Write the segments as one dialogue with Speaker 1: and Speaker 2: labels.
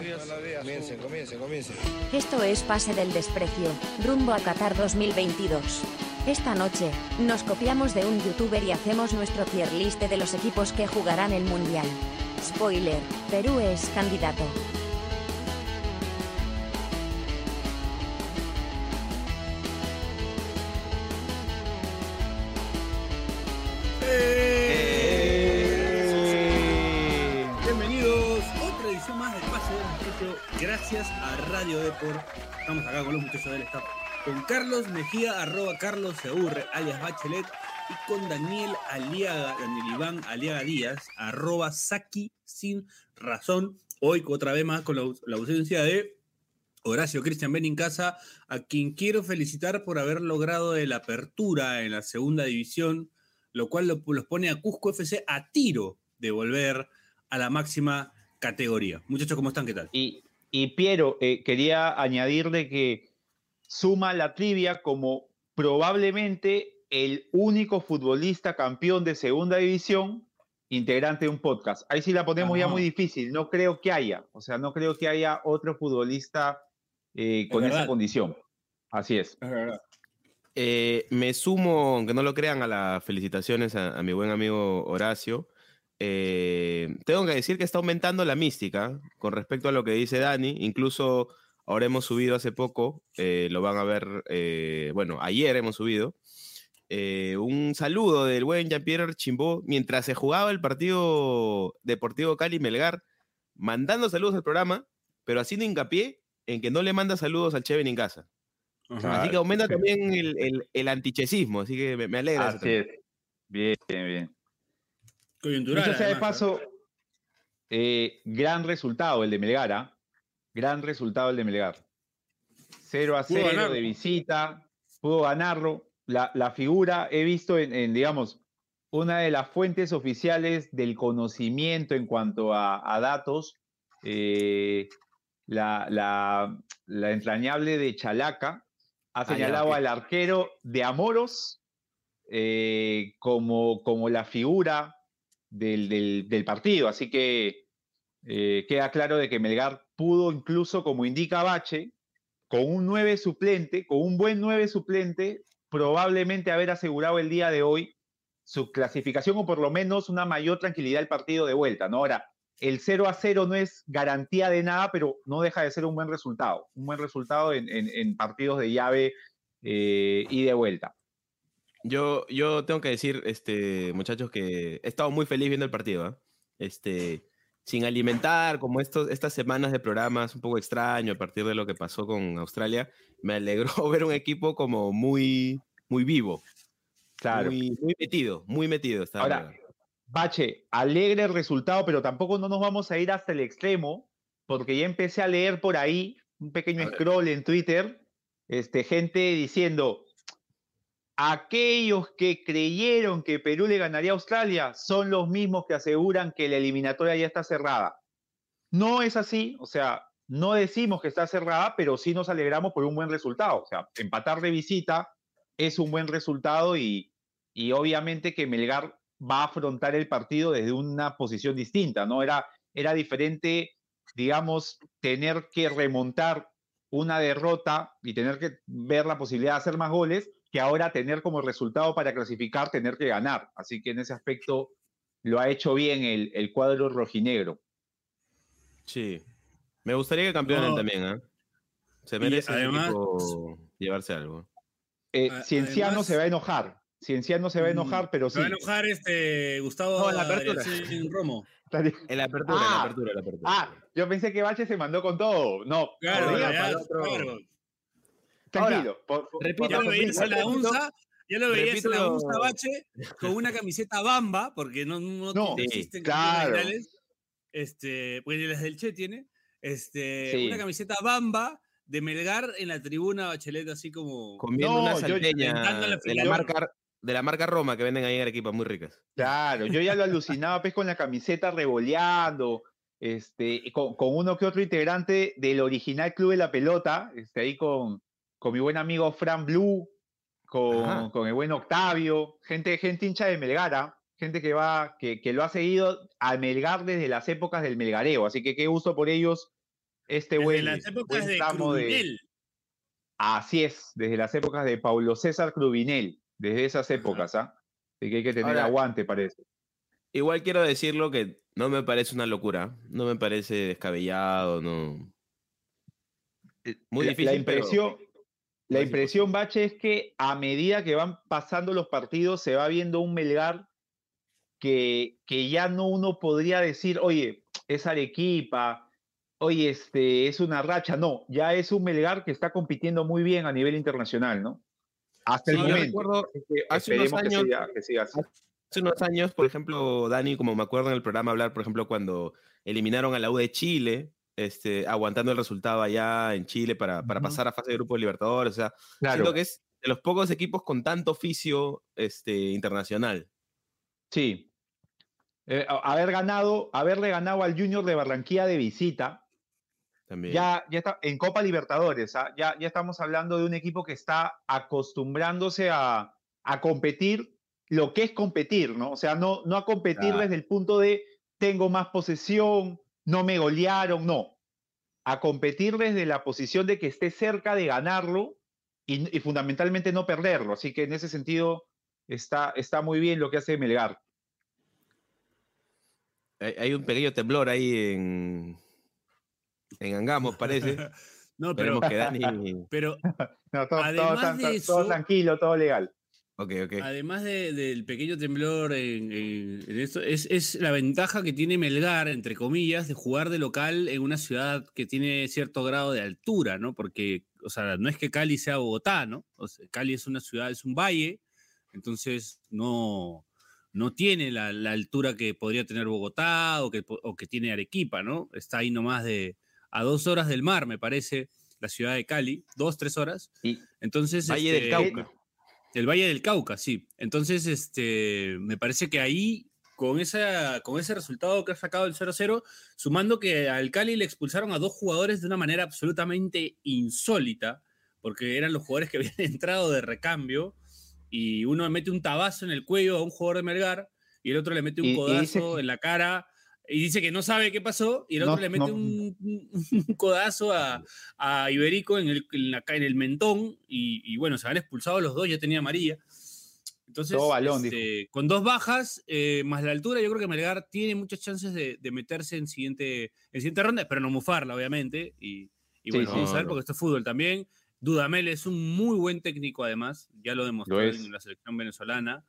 Speaker 1: Comiencen, comiencen, comiencen.
Speaker 2: Esto es Pase del Desprecio, rumbo a Qatar 2022. Esta noche, nos copiamos de un youtuber y hacemos nuestro tier list de los equipos que jugarán el Mundial. Spoiler, Perú es candidato.
Speaker 3: Gracias a Radio Deport. Estamos acá con los muchachos del staff. Con Carlos Mejía, arroba Carlos Seurre, alias Bachelet. Y con Daniel Aliaga, Daniel Iván Aliaga Díaz, arroba Saki sin razón. Hoy otra vez más con la, ausencia de Horacio Cristian Benincasa, a quien quiero felicitar por haber logrado la apertura en la segunda división, lo cual lo- los pone a Cusco FC a tiro de volver a la máxima categoría. Muchachos, ¿cómo están? ¿Qué tal?
Speaker 4: Y, y Piero, eh, quería añadirle que suma la trivia como probablemente el único futbolista campeón de segunda división integrante de un podcast. Ahí sí la ponemos ya muy difícil. No creo que haya. O sea, no creo que haya otro futbolista eh, con esa condición. Así es.
Speaker 3: Es verdad.
Speaker 5: Eh, me sumo, aunque no lo crean, a las felicitaciones a, a mi buen amigo Horacio. Eh, tengo que decir que está aumentando la mística con respecto a lo que dice Dani. Incluso ahora hemos subido hace poco, eh, lo van a ver, eh, bueno, ayer hemos subido, un saludo del buen Jean-Pierre Chimbó mientras se jugaba el partido Deportivo Cali-Melgar, mandando saludos al programa, pero haciendo hincapié en que no le manda saludos al Cheven en casa.
Speaker 3: Ajá.
Speaker 5: Así que aumenta también el, el, el antichesismo, así que me, me alegra.
Speaker 4: Así es. Bien, bien.
Speaker 3: Coyuntural.
Speaker 4: Dicho sea de paso, eh, gran resultado el de Melgar, ¿ah? Gran resultado el de Melgar. 0 a
Speaker 3: Pudo
Speaker 4: 0
Speaker 3: ganarlo.
Speaker 4: de visita, pudo ganarlo. La, la figura he visto en, en, digamos, una de las fuentes oficiales del conocimiento en cuanto a, a datos, eh, la, la- la entrañable de Chalaca ha
Speaker 5: Ah,
Speaker 4: señalado al arquero de Amoros eh, como, como la figura del, partido. Así que eh, queda claro de que Melgar pudo incluso, como indica Bache, con un 9 suplente, con un buen 9 suplente, probablemente haber asegurado el día de hoy su clasificación o por lo menos una mayor tranquilidad al partido de vuelta. ¿no? Ahora, el 0 a 0 no es garantía de nada, pero no deja de ser un buen resultado. Un buen resultado en partidos de llave eh, y de vuelta.
Speaker 5: Yo, yo tengo que decir, este, muchachos, que he estado muy feliz viendo el partido. ¿ah? Este, sin alimentar, como estos, estas semanas de programas un poco extraño a partir de lo que pasó con Australia, me alegró ver un equipo como muy, muy vivo.
Speaker 4: Claro.
Speaker 5: Muy, muy metido, muy metido. estaba
Speaker 4: Ahora. Bache, alegre el resultado, pero tampoco no nos vamos a ir hasta el extremo, porque ya empecé a leer por ahí un pequeño scroll en Twitter, este, gente diciendo, aquellos que creyeron que Perú le ganaría a Australia son los mismos que aseguran que la eliminatoria ya está cerrada. No es así, o sea, no decimos que está cerrada, pero sí nos alegramos por un buen resultado. O sea, empatar de visita es un buen resultado y, y obviamente que Melgar va a afrontar el partido desde una posición distinta, ¿no? Era, era diferente, digamos, tener que remontar una derrota y tener que ver la posibilidad de hacer más goles, que ahora tener como resultado para clasificar, tener que ganar. Así que en ese aspecto lo ha hecho bien el, el cuadro rojinegro.
Speaker 5: Sí. Me gustaría que campeonen
Speaker 3: No.
Speaker 5: también, ¿ah? Se merece
Speaker 3: además-
Speaker 5: llevarse algo.
Speaker 4: Eh,
Speaker 3: A-
Speaker 4: Cienciano
Speaker 3: además-
Speaker 4: se va a enojar. Cienciano se va a enojar, pero
Speaker 3: Se
Speaker 4: sí.
Speaker 3: va a enojar este Gustavo
Speaker 5: No, en la apertura.
Speaker 3: Adriancín Romo.
Speaker 5: En la apertura, en la
Speaker 4: Ah,
Speaker 5: apertura, en la apertura.
Speaker 4: Ah, yo pensé que Bache se mandó con todo. No,
Speaker 3: Claro,
Speaker 4: por
Speaker 5: ya,
Speaker 3: ya,
Speaker 5: para otro-
Speaker 3: claro.
Speaker 4: Tranquilo. por-
Speaker 5: repito,
Speaker 3: Ya lo
Speaker 4: la
Speaker 3: veías en la
Speaker 5: repito-
Speaker 3: UNSA, ya lo veías en la
Speaker 5: repito-
Speaker 3: UNSA Bache con una camiseta bamba, porque no, no, existen
Speaker 4: claro.
Speaker 3: camisetas originales, Este, pues las del Che tiene. Este,
Speaker 4: Sí.
Speaker 3: una camiseta bamba de Melgar en la tribuna Bachelet, así como.
Speaker 5: Comiendo
Speaker 4: No,
Speaker 5: una salteña
Speaker 3: la
Speaker 5: de la, marca, de la marca Roma que venden ahí en Arequipa, muy ricas.
Speaker 4: Claro, yo ya lo alucinaba pues con la camiseta revoleando, este, con, con uno que otro integrante del original Club de la Pelota, este, ahí con, con mi buen amigo Fran Blue, con, con el buen Octavio, gente, gente hincha de Melgara, gente que va, que, que lo ha seguido a Melgar desde las épocas del Melgareo, así que qué gusto por ellos este
Speaker 3: Desde
Speaker 4: buen,
Speaker 3: las épocas
Speaker 4: buen
Speaker 3: de
Speaker 4: tramo de...
Speaker 3: Crubinel.
Speaker 4: Así es, desde las épocas de Paulo César Crubinel, desde esas épocas, ¿ah? Así que hay que tener
Speaker 5: Ahora-
Speaker 4: aguante, parece.
Speaker 5: Igual quiero decirlo que no me parece una locura, no me parece descabellado, no. Muy
Speaker 4: La-
Speaker 5: difícil.
Speaker 4: La
Speaker 5: pero-
Speaker 4: impresión, la
Speaker 5: es
Speaker 4: impresión, Bache, es que a medida que van pasando los partidos se va viendo un Melgar que, que ya no uno podría decir, oye, es Arequipa, oye, este, es una racha. No, ya es un Melgar que está compitiendo muy bien a nivel internacional, ¿no? Hasta el
Speaker 5: Sí, yo
Speaker 4: momento.
Speaker 5: recuerdo
Speaker 4: Así que
Speaker 5: hace unos
Speaker 4: esperemos que
Speaker 5: años-
Speaker 4: siga- que siga así.
Speaker 5: Hace unos años, por ejemplo, Dani, como me acuerdo en el programa hablar, por ejemplo, cuando eliminaron a la U de Chile, este, aguantando el resultado allá en Chile para, para pasar a fase de grupo de Libertadores. O sea,
Speaker 4: Claro,
Speaker 5: siento que es de los pocos equipos con tanto oficio este, internacional.
Speaker 4: sí. Eh, haber ganado, haberle ganado al Junior de Barranquilla de visita,
Speaker 5: También.
Speaker 4: ya, ya está en Copa Libertadores, ¿ah? ya, ya estamos hablando de un equipo que está acostumbrándose a, a competir lo que es competir, ¿no? O sea, no, no a competir
Speaker 5: Claro.
Speaker 4: desde el punto de tengo más posesión, no me golearon, no. A competir desde la posición de que esté cerca de ganarlo y, y fundamentalmente no perderlo. Así que en ese sentido está, está muy bien lo que hace Melgar.
Speaker 5: Hay, hay un pequeño temblor ahí en, en Angamos, parece.
Speaker 3: No, pero,
Speaker 5: que Dani.
Speaker 3: pero
Speaker 4: No, todo, todo todo tranquilo, todo legal.
Speaker 3: Además de- del pequeño temblor en, en- en esto, es, es la ventaja que tiene Melgar, entre comillas, de jugar de local en una ciudad que tiene cierto grado de altura, ¿no? Porque, o sea, no es que Cali sea Bogotá, ¿no? O sea, Cali es una ciudad, es un valle, entonces no, no tiene la, la altura que podría tener Bogotá o que, po- o que tiene Arequipa, ¿no? Está ahí nomás de a dos horas del mar, me parece, la ciudad de Cali, dos, tres horas.
Speaker 4: Y,
Speaker 3: Entonces,
Speaker 5: Valle del
Speaker 3: este,
Speaker 5: Cauca.
Speaker 3: El Valle del Cauca, sí. Entonces, este, me parece que ahí, con, esa, con ese resultado que ha sacado el 0-0, sumando que al Cali le expulsaron a dos jugadores de una manera absolutamente insólita, porque eran los jugadores que habían entrado de recambio, y uno le mete un tabazo en el cuello a un jugador de Melgar, y el otro le mete un
Speaker 4: Y- y
Speaker 3: codazo
Speaker 4: dice
Speaker 3: en la cara, y dice que no sabe qué pasó, y el otro
Speaker 4: No,
Speaker 3: le mete
Speaker 4: no.
Speaker 3: un, un codazo a, a Iberico en el, en la ca- en el mentón y, y bueno, se han expulsado los dos, ya tenía amarilla. Entonces,
Speaker 4: Todo balón,
Speaker 3: este, con dos bajas, eh, más la altura, yo creo que Melgar tiene muchas chances de, de meterse en siguiente, en siguiente ronda, pero no mufarla, obviamente. Y, y
Speaker 4: Sí,
Speaker 3: bueno,
Speaker 4: sí.
Speaker 3: vamos a ver,
Speaker 5: No, no.
Speaker 3: porque esto es fútbol también. Dudamel es un muy buen técnico, además, ya lo demostró
Speaker 4: Lo
Speaker 3: en la selección venezolana.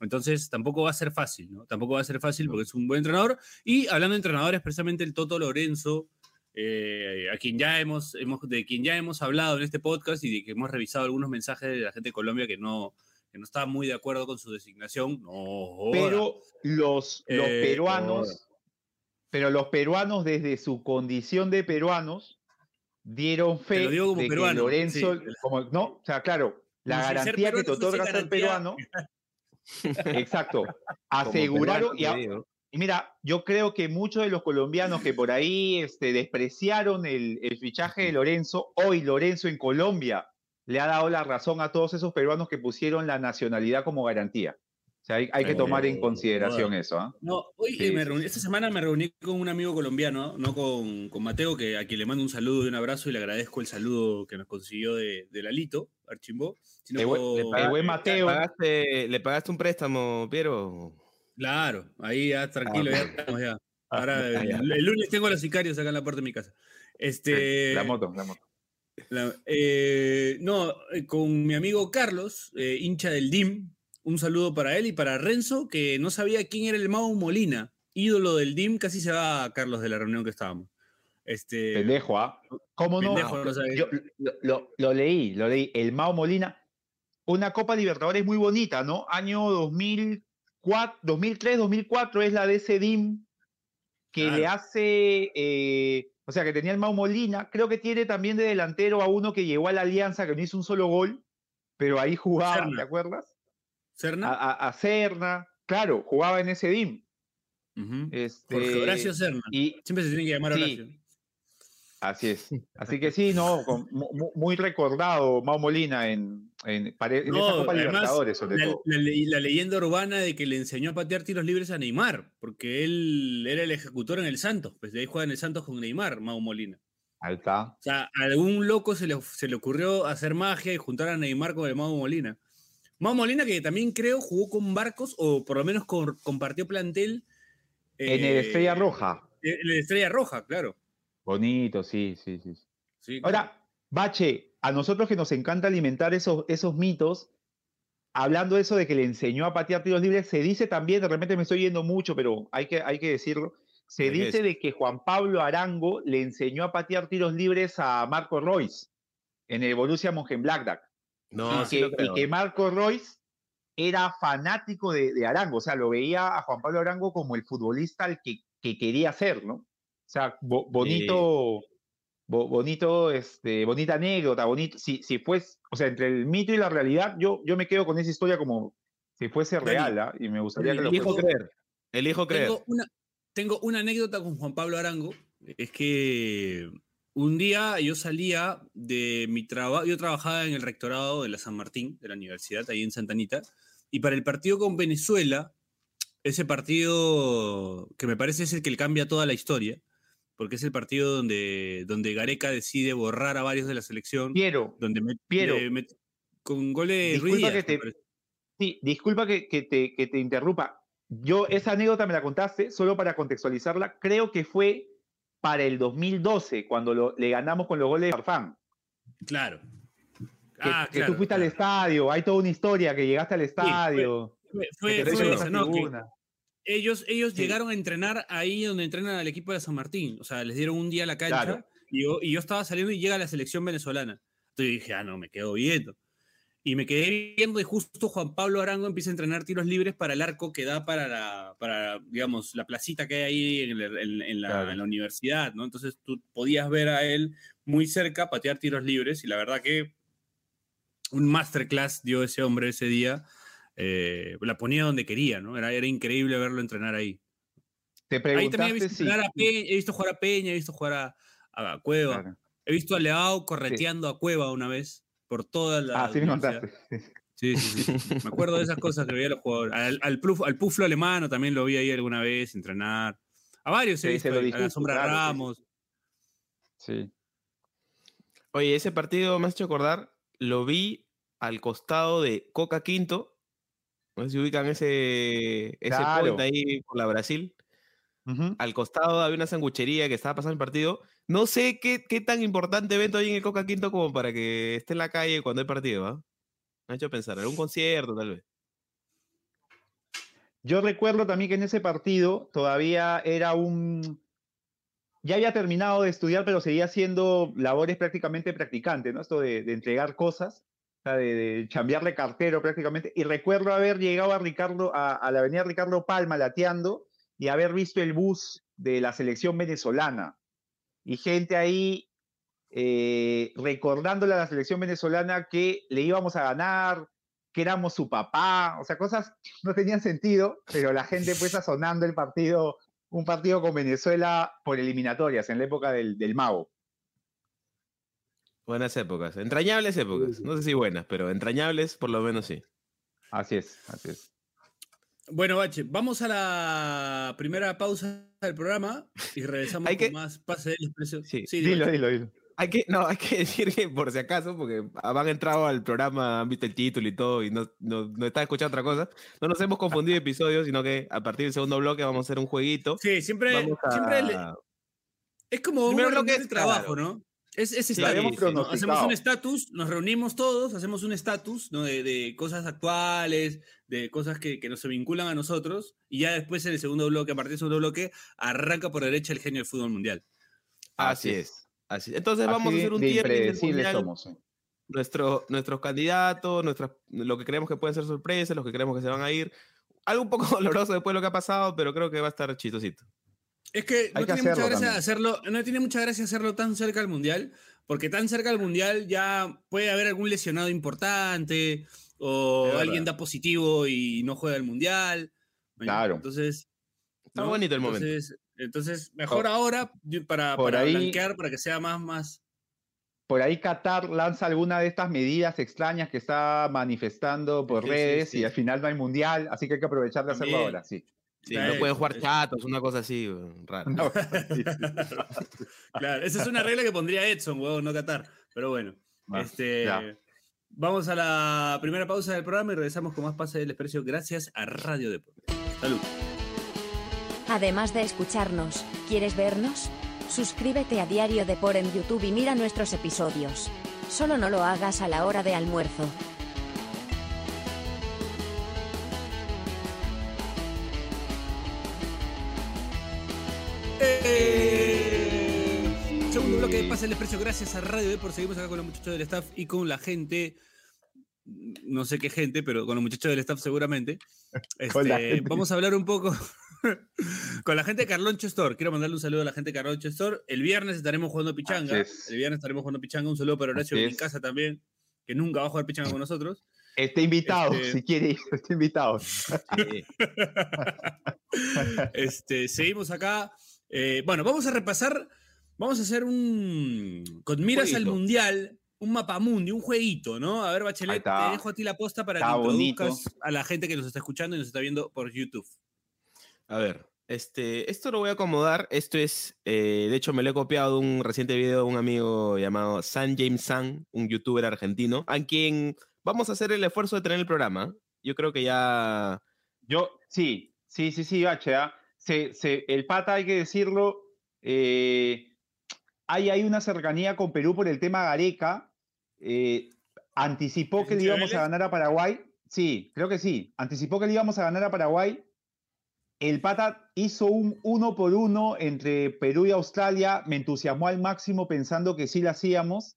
Speaker 3: Entonces, tampoco va a ser fácil, ¿no? Tampoco va a ser fácil porque es un buen entrenador. Y hablando de entrenadores, precisamente el Toto Lorenzo, eh, a quien ya hemos, hemos, de quien ya hemos hablado en este podcast y de que hemos revisado algunos mensajes de la gente de Colombia que no, que no estaba muy de acuerdo con su designación. No,
Speaker 4: pero los, los
Speaker 3: Eh,
Speaker 4: peruanos, pero los peruanos desde su condición de peruanos dieron fe
Speaker 3: lo digo como
Speaker 4: de
Speaker 3: peruano,
Speaker 4: que Lorenzo,
Speaker 3: sí.
Speaker 4: como, no, o sea, claro, la
Speaker 3: Como
Speaker 4: garantía que te otorga ser peruano, exacto, aseguraron, a- y mira, yo creo que muchos de los colombianos que por ahí este, despreciaron el, el fichaje de Lorenzo, hoy Lorenzo en Colombia le ha dado la razón a todos esos peruanos que pusieron la nacionalidad como garantía. O sea, hay, hay que tomar en
Speaker 3: Oh,
Speaker 4: consideración eso. ¿ah?
Speaker 3: No, hoy
Speaker 4: Sí,
Speaker 3: eh, me reuní- esta semana me reuní con un amigo colombiano, no con, con Mateo, que a quien le mando un saludo y un abrazo y le agradezco el saludo que nos consiguió de, de Lalito, Archimbó. sino
Speaker 4: El
Speaker 5: ¿Le
Speaker 4: Mateo.
Speaker 5: pagaste, ¿Le pagaste un préstamo, Piero?
Speaker 3: Claro, ahí ya tranquilo, ya estamos ya. Ahora
Speaker 5: ya, ya.
Speaker 3: el, el lunes tengo a los sicarios acá en la puerta de mi casa. Este,
Speaker 4: La moto, la moto.
Speaker 3: la- eh, no, eh, con mi amigo Carlos, eh, hincha del DIM, un saludo para él y para Renzo, que no sabía quién era el Mau Molina, ídolo del DIM, casi se va Carlos de la reunión que estábamos. Este,
Speaker 4: Pendejo, ¿ah? ¿Cómo no?
Speaker 3: pendejo, no sabía.
Speaker 4: Yo lo, lo- lo leí, lo leí. El Mao Molina, una Copa Libertadores muy bonita, ¿no? Año 2004, 2003, 2004 es la de ese DIM que le hace, eh, o sea, que tenía el Mao Molina. Creo que tiene también de delantero a uno que llegó a la Alianza, que no hizo un solo gol, pero ahí jugaba,
Speaker 3: Serna.
Speaker 4: ¿te acuerdas?
Speaker 3: ¿Serna?
Speaker 4: A, a, a Serna, claro, jugaba en ese DIM.
Speaker 3: Ujú.
Speaker 4: Este,
Speaker 3: Jorge Horacio Serna.
Speaker 4: Y,
Speaker 3: Siempre se tiene que llamar
Speaker 4: sí.
Speaker 3: Horacio.
Speaker 4: Así es. Así que sí, no, con- muy recordado Mau Molina en, en, en
Speaker 3: No,
Speaker 4: esa Copa
Speaker 3: además,
Speaker 4: Libertadores, sobre
Speaker 3: La,
Speaker 4: todo.
Speaker 3: la le- la leyenda urbana de que le enseñó a patear tiros libres a Neymar, porque él era el ejecutor en el Santos, pues de ahí juega en el Santos con Neymar, Mau Molina.
Speaker 4: Ahí está.
Speaker 3: O sea, a algún loco se le, se le ocurrió hacer magia y juntar a Neymar con el Mau Molina. Mau Molina que también creo jugó con Barcos o por lo menos con- compartió plantel.
Speaker 4: En el
Speaker 3: eh,
Speaker 4: Estrella Roja.
Speaker 3: En el Estrella Roja, claro.
Speaker 4: Bonito, sí, sí, sí.
Speaker 3: Sí,
Speaker 4: Ahora, Bache, a nosotros que nos encanta alimentar esos, esos mitos, hablando de eso de que le enseñó a patear tiros libres, se dice también, de repente me estoy yendo mucho, pero hay que, hay que decirlo, se dice de que Juan Pablo Arango le enseñó a patear tiros libres a Marco Royce en el Borussia Mönchengladbach.
Speaker 5: No,
Speaker 4: y,
Speaker 5: sí
Speaker 4: que,
Speaker 5: lo
Speaker 4: y
Speaker 5: creo.
Speaker 4: que Marco Royce era fanático de, de Arango, o sea, lo veía a Juan Pablo Arango como el futbolista al que, que quería ser, ¿no? O sea, bo- bonito, bo- bonito, este, bonita anécdota, bonito, si, si fuese, o sea, entre el mito y la realidad, yo, yo me quedo con esa historia como si fuese real, ¿ah? y me gustaría que lo
Speaker 5: Elijo
Speaker 4: fuese.
Speaker 5: creer. Elijo creer.
Speaker 3: Tengo una, tengo una anécdota con Juan Pablo Arango. Es que un día yo salía de mi trabajo, yo trabajaba en el rectorado de la San Martín, de la universidad, ahí en Santa Anita, y para el partido con Venezuela, ese partido que me parece es el que le cambia toda la historia, porque es el partido donde, donde Gareca decide borrar a varios de la selección,
Speaker 4: Piero,
Speaker 3: donde met-
Speaker 4: Piero,
Speaker 3: met- con goles
Speaker 4: disculpa
Speaker 3: Díaz,
Speaker 4: que
Speaker 3: me
Speaker 4: te-. Sí, disculpa que, que te, que te interrumpa. Yo esa anécdota me la contaste, solo para contextualizarla, creo que fue para el 2012, cuando lo- le ganamos con los goles de Farfán.
Speaker 3: Claro.
Speaker 4: Que,
Speaker 3: Ah,
Speaker 4: que
Speaker 3: claro,
Speaker 4: tú fuiste al estadio, hay toda una historia que llegaste al estadio.
Speaker 3: Fue, fue- fue ¿no? Que ellos ellos
Speaker 4: Sí.
Speaker 3: llegaron a entrenar ahí donde entrenan al equipo de San Martín. O sea, les dieron un día a la cancha
Speaker 4: Claro.
Speaker 3: y, yo, y yo estaba saliendo y llega la selección venezolana. Entonces dije, ah, no, me quedo viendo. Y me quedé viendo y justo Juan Pablo Arango empieza a entrenar tiros libres para el arco que da para la, para, digamos, la placita que hay ahí en, el- en- en la,
Speaker 4: Claro.
Speaker 3: en la universidad, ¿no? Entonces tú podías ver a él muy cerca patear tiros libres y la verdad que un masterclass dio ese hombre ese día. eh, la ponía donde quería, ¿no? Era, era increíble verlo entrenar ahí.
Speaker 4: Te
Speaker 3: Ahí también he visto,
Speaker 4: si...
Speaker 3: a Peña, he visto jugar a Peña, he visto jugar a, a Cueva.
Speaker 4: Claro.
Speaker 3: He visto a Leao correteando a Cueva una vez por toda la.
Speaker 4: Ah, sí me contaste.
Speaker 3: Sí, sí, sí. Me acuerdo de esas cosas que veía los jugadores. Al, al, pluf- al Puflo alemano también lo vi ahí alguna vez entrenar. A varios he
Speaker 4: Sí,
Speaker 3: visto
Speaker 4: se lo
Speaker 3: ahí, a la
Speaker 4: dijiste,
Speaker 3: Sombra
Speaker 4: claro.
Speaker 3: Ramos.
Speaker 4: Sí.
Speaker 5: Oye, ese partido me has hecho acordar, lo vi al costado de Coca Quinto. No sé si ubican ese, ese
Speaker 4: Claro.
Speaker 5: point ahí por la Brasil. Al costado había una sanguchería que estaba pasando el partido. No sé qué, tan importante evento hay en el Coca Quinto como para que esté en la calle cuando hay partido, ¿ah? Me ha hecho pensar, algún concierto tal vez.
Speaker 4: Yo recuerdo también que en ese partido todavía era un... Ya había terminado de estudiar, pero seguía haciendo labores prácticamente practicante, ¿no? Esto de, entregar cosas, o sea, de, de chambearle cartero prácticamente. Y recuerdo haber llegado a Ricardo, a la avenida Ricardo Palma lateando y haber visto el bus de la selección venezolana. Y gente ahí eh, recordándole a la selección venezolana que le íbamos a ganar, que éramos su papá, o sea, cosas que no tenían sentido, pero la gente pues sazonando el partido, un partido con Venezuela por eliminatorias en la época del, del Mago.
Speaker 5: Buenas épocas, entrañables épocas. No sé si buenas, pero entrañables por lo menos sí.
Speaker 4: Así es, así es.
Speaker 3: Bueno, Bache, vamos a la primera pausa del programa y regresamos
Speaker 5: Hay
Speaker 3: con
Speaker 5: que-
Speaker 3: más pase del expreso.
Speaker 5: Sí,
Speaker 3: dime.
Speaker 4: Dilo, dilo, dilo.
Speaker 5: Hay que, no, hay que decir que por si acaso, porque han entrado al programa, han visto el título y todo, y no, no, no están escuchando otra cosa, no nos hemos confundido episodios, sino que a partir del segundo bloque vamos a hacer un jueguito.
Speaker 3: Sí, siempre,
Speaker 5: a-
Speaker 3: siempre le- es como un
Speaker 5: bloque
Speaker 3: de trabajo,
Speaker 5: claro.
Speaker 3: ¿no? Es, es
Speaker 5: Sí,
Speaker 3: estatus,
Speaker 4: pronosticado.
Speaker 3: Hacemos un estatus, nos reunimos todos, hacemos un estatus ¿no? de, de cosas actuales, de cosas que, que nos se vinculan a nosotros, y ya después en el segundo bloque, a partir del segundo bloque, arranca por derecha el genio del fútbol mundial.
Speaker 5: Así es. Así es. Entonces vamos
Speaker 4: Así
Speaker 5: a hacer un mundial,
Speaker 4: somos. sí.
Speaker 5: nuestro, nuestros candidatos, nuestras, lo que creemos que pueden ser sorpresas, los que creemos que se van a ir. Algo un poco doloroso después de lo que ha pasado, pero creo que va a estar chistosito.
Speaker 3: Es que no
Speaker 4: que
Speaker 3: tiene mucha gracia hacerlo, no tiene mucha gracia hacerlo tan cerca al mundial, porque tan cerca al mundial ya puede haber algún lesionado importante, o
Speaker 5: Es verdad.
Speaker 3: alguien da positivo y no juega el mundial. Bueno,
Speaker 4: Claro.
Speaker 3: Entonces.
Speaker 5: Está bonito el momento.
Speaker 3: entonces, Entonces, mejor
Speaker 4: Por-
Speaker 3: ahora para,
Speaker 4: por
Speaker 3: para
Speaker 4: ahí-
Speaker 3: blanquear, para que sea más, más.
Speaker 4: Por ahí Qatar lanza alguna de estas medidas extrañas que está manifestando por
Speaker 3: Sí,
Speaker 4: redes
Speaker 3: sí.
Speaker 4: y al final no hay mundial, así que hay que aprovechar de hacerlo ahora, sí.
Speaker 5: Sí, no pueden jugar chatos, una cosa así, rara.
Speaker 4: No,
Speaker 3: Claro, esa es una regla que pondría Edson, huevón, no Qatar. Pero bueno,
Speaker 4: Ah,
Speaker 3: este,
Speaker 4: ya.
Speaker 3: vamos a la primera pausa del programa y regresamos con más Pase del Desprecio gracias a Radio Deportes. Salud.
Speaker 2: Además de escucharnos, ¿quieres vernos? Suscríbete a Diario Depor en YouTube y mira nuestros episodios. Solo no lo hagas a la hora de almuerzo.
Speaker 3: Pase el Desprecio gracias a Radio Depor. Seguimos acá con los muchachos del staff y con la gente. No sé qué gente, pero con los muchachos del staff seguramente. Este. Vamos a hablar un poco con la gente de Carloncho Store. Quiero mandarle un saludo a la gente de Carloncho Store. El viernes estaremos jugando pichanga.
Speaker 4: Es.
Speaker 3: El viernes estaremos jugando pichanga. Un saludo para Horacio en casa también, que nunca va a jugar pichanga con nosotros.
Speaker 4: Está invitado,
Speaker 3: Este-
Speaker 4: si quiere ir, está invitado.
Speaker 3: Este, seguimos acá. Eh, bueno, vamos a repasar. Vamos a hacer un. Con miras al mundial, un mapamundi, un jueguito, ¿no? A ver, Bachelet, te dejo a ti la posta para
Speaker 4: Está
Speaker 3: que
Speaker 4: bonito.
Speaker 3: introduzcas a la gente que nos está escuchando y nos está viendo por YouTube.
Speaker 5: A ver, este, esto lo voy a acomodar. Esto es, eh, de hecho, me lo he copiado de un reciente video de un amigo llamado San James San, un youtuber argentino, a quien vamos a hacer el esfuerzo de tener el programa. Yo creo que ya.
Speaker 4: Yo, sí, sí, sí, sí, Bache, ¿ah? Se, se- el pata, hay que decirlo, eh, hay, hay una cercanía con Perú por el tema Gareca. eh, anticipó que le
Speaker 3: ¿Hincha de
Speaker 4: íbamos a ganar a Paraguay. Sí, creo que sí. Anticipó que le íbamos a ganar a Paraguay. El pata hizo un uno por uno entre Perú y Australia. Me entusiasmó al máximo pensando que sí lo hacíamos.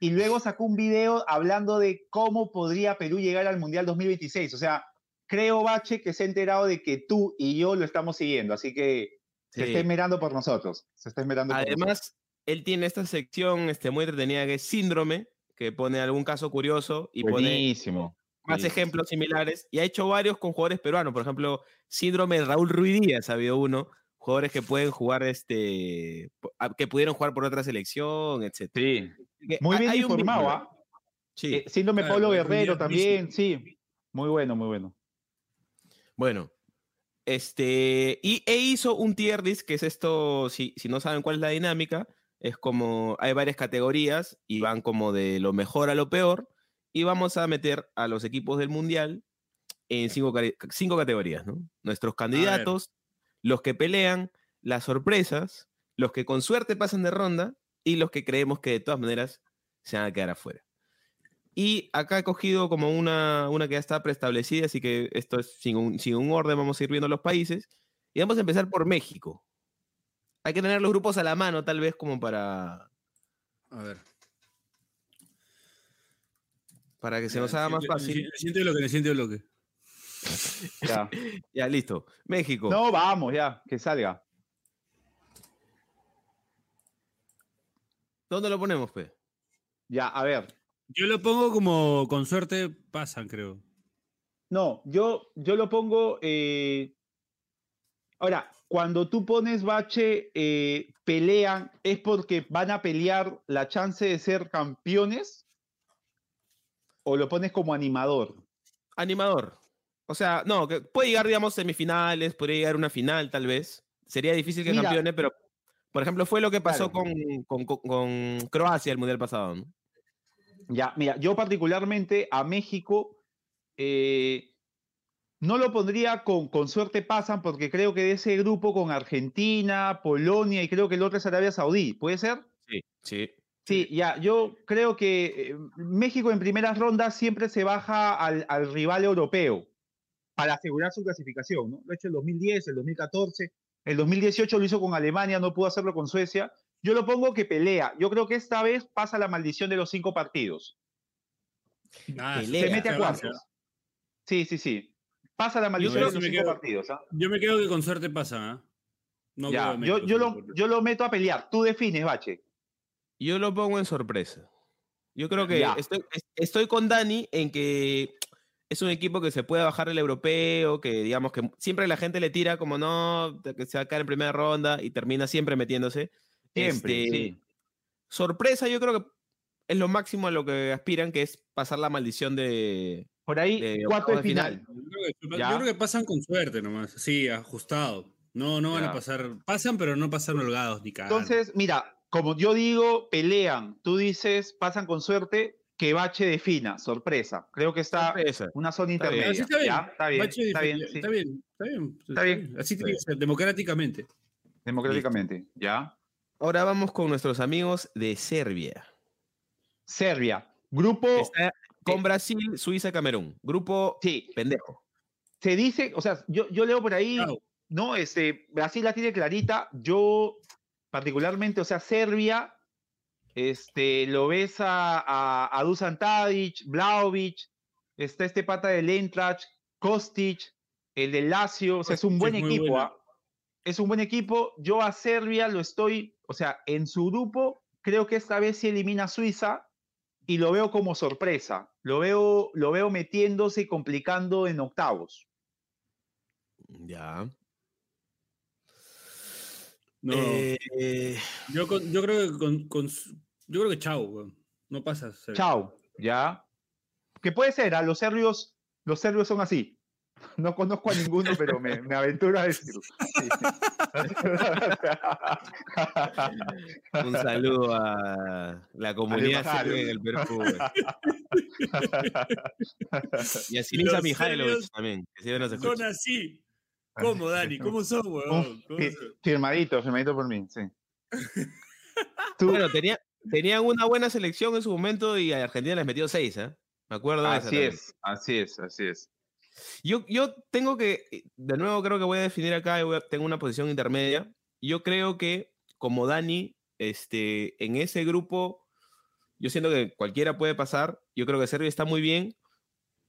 Speaker 4: Y luego sacó un video hablando de cómo podría Perú llegar al Mundial 2026. O sea, creo, Bache, que se ha enterado de que tú y yo lo estamos siguiendo, así que se
Speaker 5: Sí.
Speaker 4: está esmerando por nosotros. Se está esmerando por nosotros.
Speaker 5: Él tiene esta sección este, muy entretenida que es Síndrome, que pone algún caso curioso y pone
Speaker 4: Buenísimo.
Speaker 5: más
Speaker 4: buenísimo.
Speaker 5: ejemplos similares. Y ha hecho varios con jugadores peruanos. Por ejemplo, Síndrome de Raúl Ruiz Díaz ha habido uno. Jugadores que pueden jugar, este, po- a- que pudieron jugar por otra selección, etc.
Speaker 4: Sí. Muy bien
Speaker 5: hay
Speaker 4: informado. ¿ah?
Speaker 5: Sí.
Speaker 4: Eh, síndrome
Speaker 3: Claro,
Speaker 4: Pablo Guerrero también, sí. Muy bueno, muy bueno.
Speaker 5: Bueno, este, y e hizo un tier list, que es esto, si, si no saben cuál es la dinámica, es como, hay varias categorías y van como de lo mejor a lo peor, y vamos a meter a los equipos del Mundial en cinco, cinco categorías, ¿no? Nuestros candidatos, los que pelean, las sorpresas, los que con suerte pasan de ronda y los que creemos que de todas maneras se van a quedar afuera. Y acá he cogido como una, una que ya está preestablecida, así que esto es sin un, sin un orden, vamos a ir viendo los países. Y vamos a empezar por México. Hay que tener los grupos a la mano, tal vez, como para,
Speaker 3: A ver.
Speaker 5: para que se nos haga más fácil.
Speaker 3: El siguiente bloque, el siguiente bloque.
Speaker 4: Ya.
Speaker 5: Ya, listo. México.
Speaker 4: No, vamos, ya, que salga.
Speaker 5: ¿Dónde lo ponemos, Pe?
Speaker 4: Ya, a ver.
Speaker 3: Yo lo pongo como con suerte pasan, creo.
Speaker 4: No, yo, yo lo pongo. eh, Ahora, cuando tú pones bache, eh, pelean, ¿es porque van a pelear la chance de ser campeones? ¿O lo pones como animador?
Speaker 5: Animador. O sea, no, que puede llegar, digamos, semifinales, podría llegar a una final, tal vez. Sería difícil que
Speaker 4: Mira.
Speaker 5: campeone, pero, por ejemplo, fue lo que pasó
Speaker 4: Claro.
Speaker 5: con, con- con- con Croacia el Mundial pasado, ¿no?
Speaker 4: Ya, mira, yo particularmente a México eh, no lo pondría con, con suerte pasan porque creo que de ese grupo con Argentina, Polonia y creo que el otro es Arabia Saudí, ¿puede ser?
Speaker 5: Sí, sí.
Speaker 4: Sí, ya, yo creo que eh, México en primeras rondas siempre se baja al, al rival europeo para asegurar su clasificación, ¿no? Lo ha hecho el 2010, el 2014, el 2018 lo hizo con Alemania, no pudo hacerlo con Suecia. Yo lo pongo que pelea. Yo creo que esta vez pasa la maldición de los cinco partidos.
Speaker 5: Pelea.
Speaker 4: Se mete a cuartos. Sí, sí, sí. Pasa la maldición
Speaker 3: creo
Speaker 4: de los
Speaker 3: que me
Speaker 4: cinco
Speaker 3: quedo-
Speaker 4: partidos. ¿ah?
Speaker 3: Yo me quedo que con suerte pasa, ¿ah? No
Speaker 4: Ya,
Speaker 3: creo
Speaker 4: yo, yo, lo, yo lo meto a pelear. Tú defines, Bache.
Speaker 5: Yo lo pongo en sorpresa. Yo creo que estoy, es- estoy con Dani en que es un equipo que se puede bajar el europeo, que digamos que siempre la gente le tira como no, que se va a caer en primera ronda y termina siempre metiéndose.
Speaker 4: Siempre,
Speaker 5: Este,
Speaker 4: sí.
Speaker 5: Sorpresa, yo creo que es lo máximo a lo que aspiran, que es pasar la maldición de,
Speaker 4: Por ahí,
Speaker 5: De
Speaker 4: cuarto de final.
Speaker 5: final.
Speaker 3: Yo creo, que, yo
Speaker 4: Ya.
Speaker 3: creo que pasan con suerte nomás, sí, ajustado. No, no van
Speaker 4: Ya.
Speaker 3: a pasar, pasan pero no pasan holgados ni cagando.
Speaker 4: Entonces, mira, como yo digo, pelean. Tú dices, pasan con suerte, que Bache defina, sorpresa. Creo que está
Speaker 5: Sorpresa.
Speaker 4: una zona
Speaker 5: Está bien.
Speaker 4: intermedia.
Speaker 3: Así está bien.
Speaker 4: ¿ya? Está bien,
Speaker 3: Bache
Speaker 4: está bien, sí.
Speaker 3: está bien, está bien,
Speaker 4: Está bien.
Speaker 3: Así tiene que ser, democráticamente.
Speaker 4: Democráticamente, ¿ya?
Speaker 5: Ahora vamos con nuestros amigos de Serbia.
Speaker 4: Serbia, grupo,
Speaker 5: Está con Brasil, Suiza, Camerún. Grupo
Speaker 4: sí,
Speaker 5: pendejo.
Speaker 4: se dice, o sea, yo, yo leo por ahí. ¿no? Este, Brasil la tiene clarita, yo particularmente, o sea, Serbia, este, lo ves a, a, a Dusan Tadic, Vlaovic, está este pata de Lentrach, Kostic, el de Lazio, o sea, es un buen
Speaker 3: es
Speaker 4: equipo,
Speaker 3: bueno.
Speaker 4: ¿ah? es un buen equipo, yo a Serbia lo estoy, o sea, en su grupo, creo que esta vez sí elimina a Suiza y lo veo como sorpresa, lo veo, lo veo metiéndose y complicando en octavos.
Speaker 5: Ya.
Speaker 3: No,
Speaker 5: Eh,
Speaker 3: yo, con- yo creo que con, con yo creo que chao, weón. No pasa.
Speaker 4: Chao, ¿ya? Que puede ser, a los serbios, los serbios son así. No conozco a ninguno, pero me, me aventuro a decirlo. Sí.
Speaker 5: un saludo a la comunidad
Speaker 4: embajada.
Speaker 5: serbia en el Perú. güey. Y a Mihailovic
Speaker 3: serbios
Speaker 5: también, que siempre nos
Speaker 3: Son así. ¿Cómo, Dani? ¿Cómo son, weón? ¿Cómo
Speaker 4: Sí,
Speaker 3: son?
Speaker 4: firmadito, firmadito por mí, sí. Tú-
Speaker 5: Bueno, tenía, tenían una buena selección en su momento y a Argentina les metió seis, ¿eh? Me acuerdo de esa
Speaker 4: así
Speaker 5: también.
Speaker 4: es, así es, así es.
Speaker 5: Yo, yo tengo que, eh, de nuevo creo que voy a definir acá, tengo una posición intermedia. Yo creo que, como Dani, este, en ese grupo, yo siento que cualquiera puede pasar. Yo creo que Serbia está muy bien,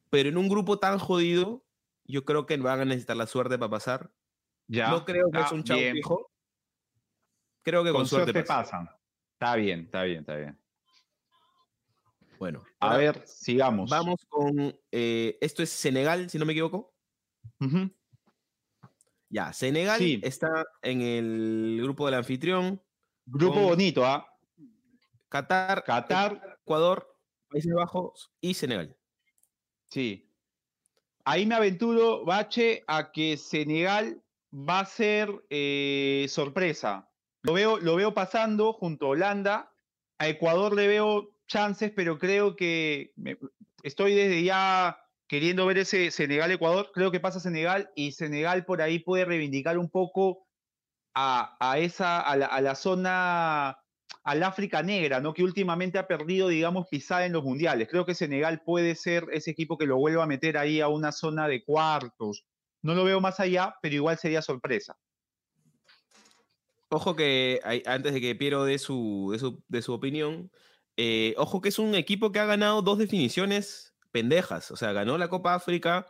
Speaker 5: pero en un grupo tan jodido, yo creo que van a necesitar la suerte para pasar.
Speaker 4: Ya.
Speaker 5: no creo que es un chavo. Creo que con,
Speaker 4: Con
Speaker 5: suerte,
Speaker 4: suerte
Speaker 5: pasa.
Speaker 4: pasan. Está bien, está bien, está bien.
Speaker 5: Bueno,
Speaker 4: A
Speaker 5: ahora
Speaker 4: ver, sigamos.
Speaker 5: vamos con, eh, esto es Senegal, si no me equivoco. Ya, Senegal
Speaker 4: Sí.
Speaker 5: está en el grupo del anfitrión.
Speaker 4: Grupo bonito, ¿ah?
Speaker 5: Qatar,
Speaker 4: Qatar,
Speaker 5: Ecuador, Países Bajos y Senegal.
Speaker 4: Sí. Ahí me aventuro, Bache, a que Senegal va a ser eh, sorpresa. Lo veo, lo veo pasando junto a Holanda. A Ecuador le veo chances, pero creo que estoy desde ya queriendo ver ese Senegal-Ecuador. Creo que pasa Senegal y Senegal por ahí puede reivindicar un poco a, esa, a la, a la zona al África Negra, ¿no? Que últimamente ha perdido, digamos, pisada en los mundiales. Creo que Senegal puede ser ese equipo que lo vuelva a meter ahí a una zona de cuartos. No lo veo más allá, pero igual sería sorpresa.
Speaker 5: Ojo que, antes de que Piero dé su, de su, de su opinión, eh, ojo que es un equipo que ha ganado dos definiciones pendejas. O sea, ganó la Copa África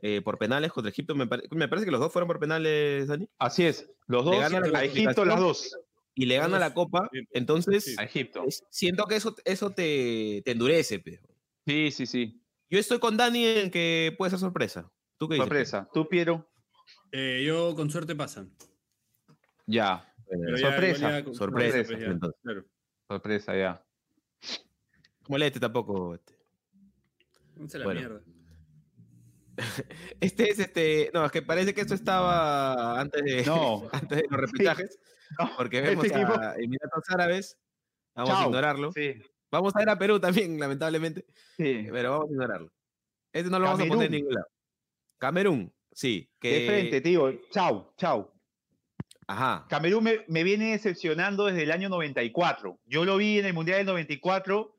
Speaker 5: eh, por penales contra Egipto. Me, pare- me parece que los dos fueron por penales, Dani.
Speaker 4: Así es, los
Speaker 5: Le
Speaker 4: dos,
Speaker 5: gana la
Speaker 4: a Egipto las dos.
Speaker 5: Y le gana la Copa. Entonces.
Speaker 4: A Egipto.
Speaker 5: es- siento que eso, eso te, te endurece. pe.
Speaker 4: Sí, sí, sí.
Speaker 5: Yo estoy con Dani en que puede ser sorpresa. ¿Tú qué dices?
Speaker 4: Sorpresa. ¿Tú, Piero?
Speaker 3: Eh, yo con suerte pasan.
Speaker 4: Ya, Sorpresa,
Speaker 3: igual ya con-
Speaker 5: sorpresa,
Speaker 3: pues, ya,
Speaker 5: entonces.
Speaker 3: claro.
Speaker 4: sorpresa, ya.
Speaker 5: Moleste tampoco. este.
Speaker 3: No sé la
Speaker 5: Bueno.
Speaker 3: mierda.
Speaker 5: Este es este. No, es que parece que esto estaba antes de,
Speaker 4: No.
Speaker 5: antes de los repechajes.
Speaker 4: No,
Speaker 5: Porque
Speaker 4: este
Speaker 5: vemos
Speaker 4: equipo-
Speaker 5: a Emiratos Árabes. Vamos a
Speaker 4: Chao.
Speaker 5: ignorarlo.
Speaker 4: Sí,
Speaker 5: Vamos a ver a Perú también, lamentablemente.
Speaker 4: sí.
Speaker 5: Pero vamos a ignorarlo. Este no lo vamos a poner en ningún lado. Camerún, sí. Que,
Speaker 4: De frente, tío. Chau, chau.
Speaker 5: Ajá.
Speaker 4: Camerún me, me viene decepcionando desde el año 94. Yo lo vi en el Mundial del 94,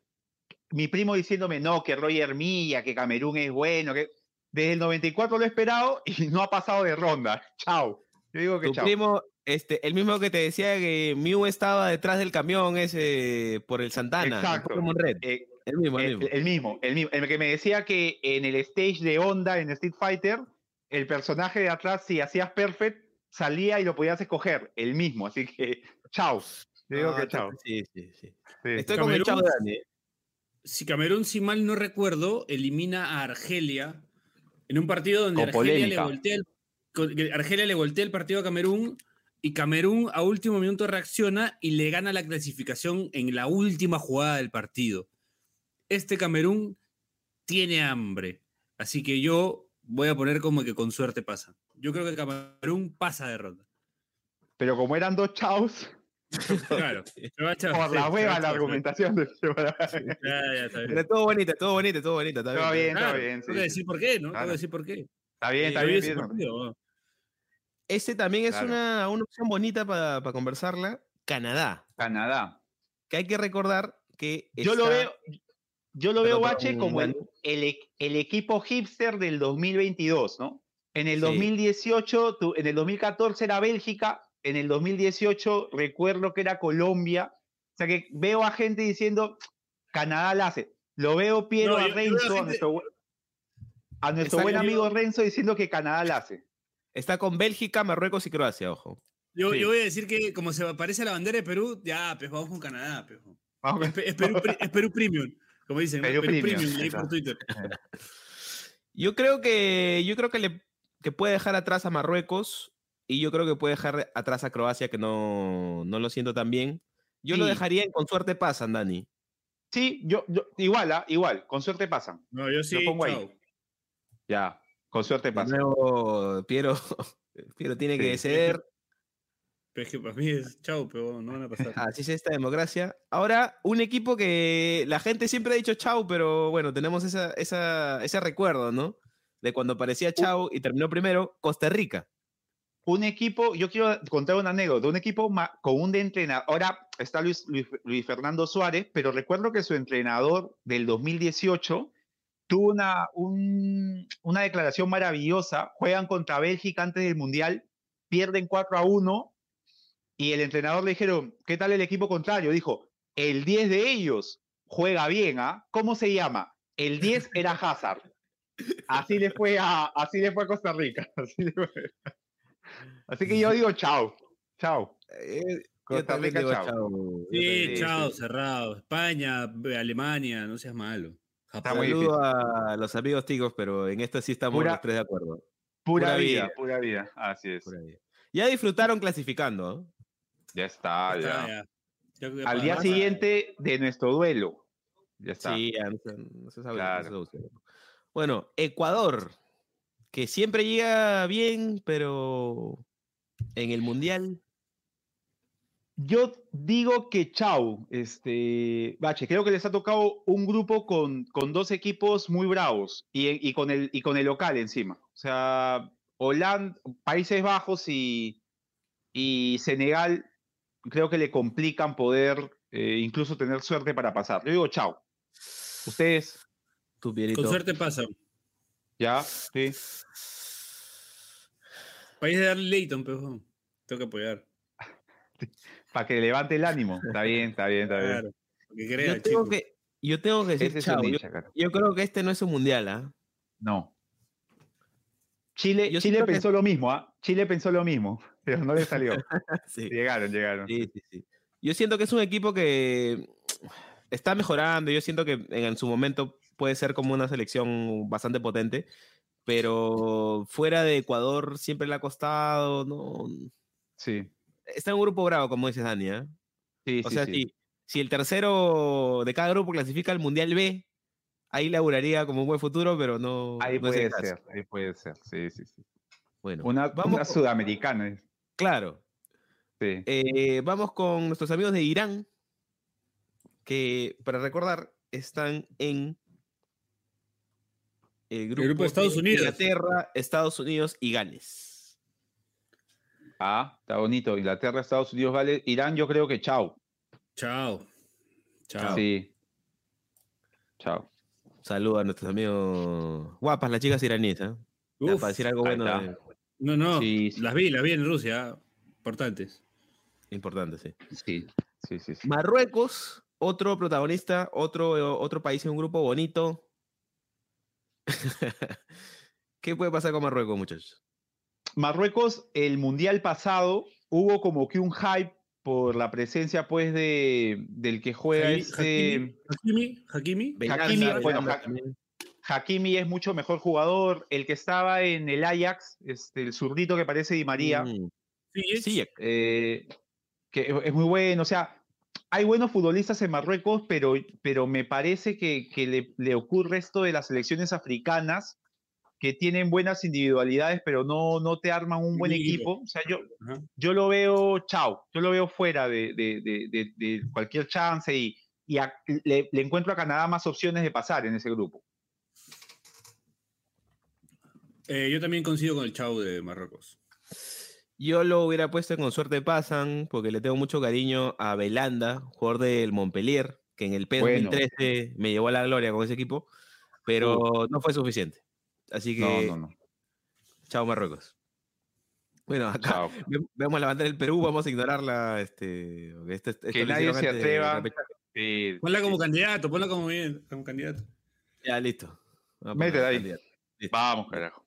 Speaker 4: mi primo diciéndome, no, que Roger Milla, que Camerún es bueno, que desde el 94 lo he esperado y no ha pasado de ronda. Chao. Yo digo que
Speaker 5: Tu
Speaker 4: chao.
Speaker 5: primo, este, el mismo que te decía que Mew estaba detrás del camión ese por el Santana. el
Speaker 4: Exacto.
Speaker 5: Red.
Speaker 4: Eh,
Speaker 5: El mismo, el
Speaker 4: el,
Speaker 5: mismo.
Speaker 4: el mismo, el mismo. El que me decía que en el stage de Honda, en Street Fighter, el personaje de atrás, si hacías perfect, salía y lo podías escoger. El mismo. Así que, chao. Yo digo
Speaker 5: Ah,
Speaker 4: que chao.
Speaker 5: Sí, sí, sí.
Speaker 4: Sí.
Speaker 5: Estoy con el de Dani. ¿eh?
Speaker 3: Si Camerún, si mal no recuerdo, elimina a Argelia en un partido donde Argelia le, voltea el, Argelia le voltea el partido a Camerún y Camerún a último minuto reacciona y le gana la clasificación en la última jugada del partido. Este Camerún tiene hambre. Así que yo voy a poner como que con suerte pasa. Yo creo que Camerún pasa de ronda.
Speaker 4: Pero como eran dos chaos,
Speaker 3: Claro. echar-
Speaker 4: por
Speaker 3: sí,
Speaker 4: la hueva la argumentación. de-
Speaker 3: Ya, ya, está bien.
Speaker 5: Pero todo bonito, todo bonito, todo bonito. Está
Speaker 4: Está
Speaker 5: bien.
Speaker 3: Claro,
Speaker 4: bien.
Speaker 3: Tengo
Speaker 4: sí,
Speaker 3: que
Speaker 4: sí.
Speaker 3: decir por qué, ¿no? Tengo
Speaker 4: Claro.
Speaker 3: que decir por qué.
Speaker 4: Está bien, está bien.
Speaker 3: ese
Speaker 4: bien.
Speaker 3: partido, ¿no?
Speaker 5: Ese también es
Speaker 4: Claro.
Speaker 5: una, una opción bonita para conversarla. Canadá.
Speaker 4: Canadá.
Speaker 5: Que hay que recordar que.
Speaker 4: Yo lo veo, yo lo veo,
Speaker 5: perdón,
Speaker 4: como el,
Speaker 5: Dani.
Speaker 4: el e- el equipo hipster del 2022, ¿no? En el
Speaker 5: Sí.
Speaker 4: 2018, tu- en el 2014 era Bélgica, en el 2018 recuerdo que era Colombia. O sea que veo a gente diciendo, Canadá la hace. Lo veo Piero
Speaker 3: No,
Speaker 4: a Renzo, a
Speaker 3: gente-
Speaker 4: nuestro, a nuestro buen amigo Renzo diciendo que Canadá la hace.
Speaker 5: Está con Bélgica, Marruecos y Croacia, ojo.
Speaker 3: Yo,
Speaker 4: Sí.
Speaker 3: yo voy a decir que como se aparece la bandera de Perú, ya, pues vamos con Canadá, pues.
Speaker 4: Vamos
Speaker 3: Es, Pe- es Perú, pri- es Perú Premium, como dicen,
Speaker 4: Premium,
Speaker 3: Premium, leí
Speaker 4: exacto.
Speaker 3: por Twitter.
Speaker 5: Yo creo que. Yo creo que le que puede dejar atrás a Marruecos. Y yo creo que puede dejar atrás a Croacia, que no, no lo siento tan bien. Yo lo dejaría en con suerte pasan, Dani.
Speaker 4: Sí, yo, yo- igual, ¿ah? igual, con suerte pasan.
Speaker 3: No, yo sí,
Speaker 4: pongo ahí.
Speaker 3: chao.
Speaker 4: Ya, con suerte
Speaker 5: De
Speaker 4: pasan.
Speaker 5: nuevo, Piero, Piero tiene que ceder.
Speaker 3: Pero es que para mí es chao, pero no van a pasar.
Speaker 5: Así es esta democracia. Ahora, un equipo que la gente siempre ha dicho chau, pero bueno, tenemos esa, esa- ese recuerdo, ¿no? De cuando parecía chau y terminó primero, Costa Rica.
Speaker 4: un equipo, yo quiero contar una anécdota, un equipo con un de entrenador, ahora está Luis, Luis, Luis Fernando Suárez, pero recuerdo que su entrenador del 2018 tuvo una, un- una declaración maravillosa, juegan contra Bélgica antes del Mundial, pierden 4 a 1 y el entrenador le dijeron, ¿qué tal el equipo contrario? Dijo, el 10 de ellos juega bien, ¿ah? ¿Cómo se llama? El 10 era Hazard. Así le fue a, así le fue a Costa Rica. Así, le fue. Así que yo digo chao. Chao.
Speaker 5: Eh,
Speaker 4: Costa Rica,
Speaker 5: digo. Yo
Speaker 3: Sí,
Speaker 5: también.
Speaker 3: chao, cerrado. España, Alemania, no seas malo. Japón.
Speaker 5: Saludo a los amigos ticos, pero en esto sí estamos
Speaker 4: Pura-
Speaker 5: los tres de acuerdo.
Speaker 4: Pura,
Speaker 5: Pura
Speaker 4: vida,
Speaker 5: vida.
Speaker 4: pura vida. Así es.
Speaker 5: Por ahí. Ya disfrutaron clasificando.
Speaker 4: Ya está,
Speaker 3: Ya
Speaker 4: ya.
Speaker 3: está, ya. Ya que
Speaker 4: Al día
Speaker 3: pasa-
Speaker 4: siguiente de nuestro duelo. Ya está.
Speaker 5: Sí, ya no se, no se sabe. no se
Speaker 4: Claro.
Speaker 5: sabe. Bueno, Ecuador, que siempre llega bien, pero en el Mundial.
Speaker 4: Yo digo que chau, este, Bache, creo que les ha tocado un grupo con, con dos equipos muy bravos y, y con el, y con el local encima. O sea, Holanda, Países Bajos y, y Senegal creo que le complican poder eh, incluso tener suerte para pasar. Yo digo chau. Ustedes,
Speaker 5: Tu.
Speaker 3: Con suerte pasa.
Speaker 4: ya, sí.
Speaker 3: País de darle Leighton, pero tengo que apoyar.
Speaker 4: Para que levante el ánimo. Está bien, está bien, está bien.
Speaker 3: Claro. Porque crea,
Speaker 5: Yo tengo, que, yo tengo que decir, chao, yo creo que este no es un Mundial, ¿ah?
Speaker 4: No. Chile,
Speaker 5: Yo
Speaker 4: Chile
Speaker 5: que-
Speaker 4: pensó lo mismo, ¿ah? Chile pensó lo mismo, pero no le salió.
Speaker 5: Sí.
Speaker 4: llegaron, llegaron.
Speaker 5: Sí, sí, sí. Yo siento que es un equipo que está mejorando. Yo siento que en, su momento puede ser como una selección bastante potente, pero fuera de Ecuador siempre le ha costado. No,
Speaker 4: Sí,
Speaker 5: está en un grupo bravo, como dices Dani. ¿ah?
Speaker 4: sí,
Speaker 5: O sea, si el tercero de cada grupo clasifica al Mundial B, ahí laburaría como un buen futuro, pero no.
Speaker 4: Ahí
Speaker 5: no
Speaker 4: puede ser, ahí puede ser. Sí, sí, sí.
Speaker 5: Bueno,
Speaker 4: Una,
Speaker 5: vamos
Speaker 4: una
Speaker 5: con-
Speaker 4: sudamericana.
Speaker 5: claro.
Speaker 4: Sí.
Speaker 5: Eh, vamos con nuestros amigos de Irán, que para recordar están en el grupo,
Speaker 3: grupo de Estados Unidos.
Speaker 5: Inglaterra, Estados Unidos y Gales.
Speaker 4: Ah, está bonito. Inglaterra, Estados Unidos, vale. Irán, yo creo que chao.
Speaker 3: Chao. Chao.
Speaker 4: Sí. Chao.
Speaker 5: Saludos a nuestros amigos guapas, las chicas iraníes. Ya,
Speaker 3: Uf,
Speaker 5: para decir algo bueno, eh,
Speaker 3: No, no.
Speaker 4: Sí, sí.
Speaker 3: Las vi, las vi en Rusia. Importantes.
Speaker 5: importante, sí.
Speaker 4: Sí, sí, sí. sí.
Speaker 5: Marruecos, otro protagonista, otro, otro país en un grupo bonito. ¿Qué puede pasar con Marruecos, muchachos?
Speaker 4: Marruecos, el mundial pasado, hubo como que un hype por la presencia, pues, de, del que juega
Speaker 3: Hakimi-
Speaker 4: este.
Speaker 3: Hakimi, Hakimi.
Speaker 4: Hakimi, bueno. Hakimi es mucho mejor jugador. El que estaba en el Ajax, este, el zurdito que parece Di María,
Speaker 5: Mm, sí,
Speaker 4: eh, que es- es muy bueno. O sea, hay buenos futbolistas en Marruecos, pero, pero me parece que, que le, le ocurre esto de las selecciones africanas, que tienen buenas individualidades, pero no, no te arman un buen
Speaker 3: equipo.
Speaker 4: O sea, yo, yo lo veo chao, yo lo veo fuera de, de- de- de- de cualquier chance y, y a- le, le encuentro a Canadá más opciones de pasar en ese grupo.
Speaker 3: Eh, yo también coincido con el Chau de Marruecos.
Speaker 5: Yo lo hubiera puesto en con suerte pasan, porque le tengo mucho cariño a Belanda, jugador del Montpellier, que en el P
Speaker 4: Bueno.
Speaker 5: 2013 me llevó a la gloria con ese equipo, pero no fue suficiente. Así que,
Speaker 4: No, no, no.
Speaker 5: chao Marruecos. Bueno, acá
Speaker 4: Chao.
Speaker 5: ve- vemos la bandera del Perú, vamos a ignorarla. Este, esto- esto
Speaker 4: Que nadie se atreva. Sí,
Speaker 3: Ponla como
Speaker 4: sí.
Speaker 3: candidato, ponla como bien, como candidato.
Speaker 5: Ya, listo. Poner
Speaker 4: ahí.
Speaker 5: Listo.
Speaker 4: Vamos, carajo.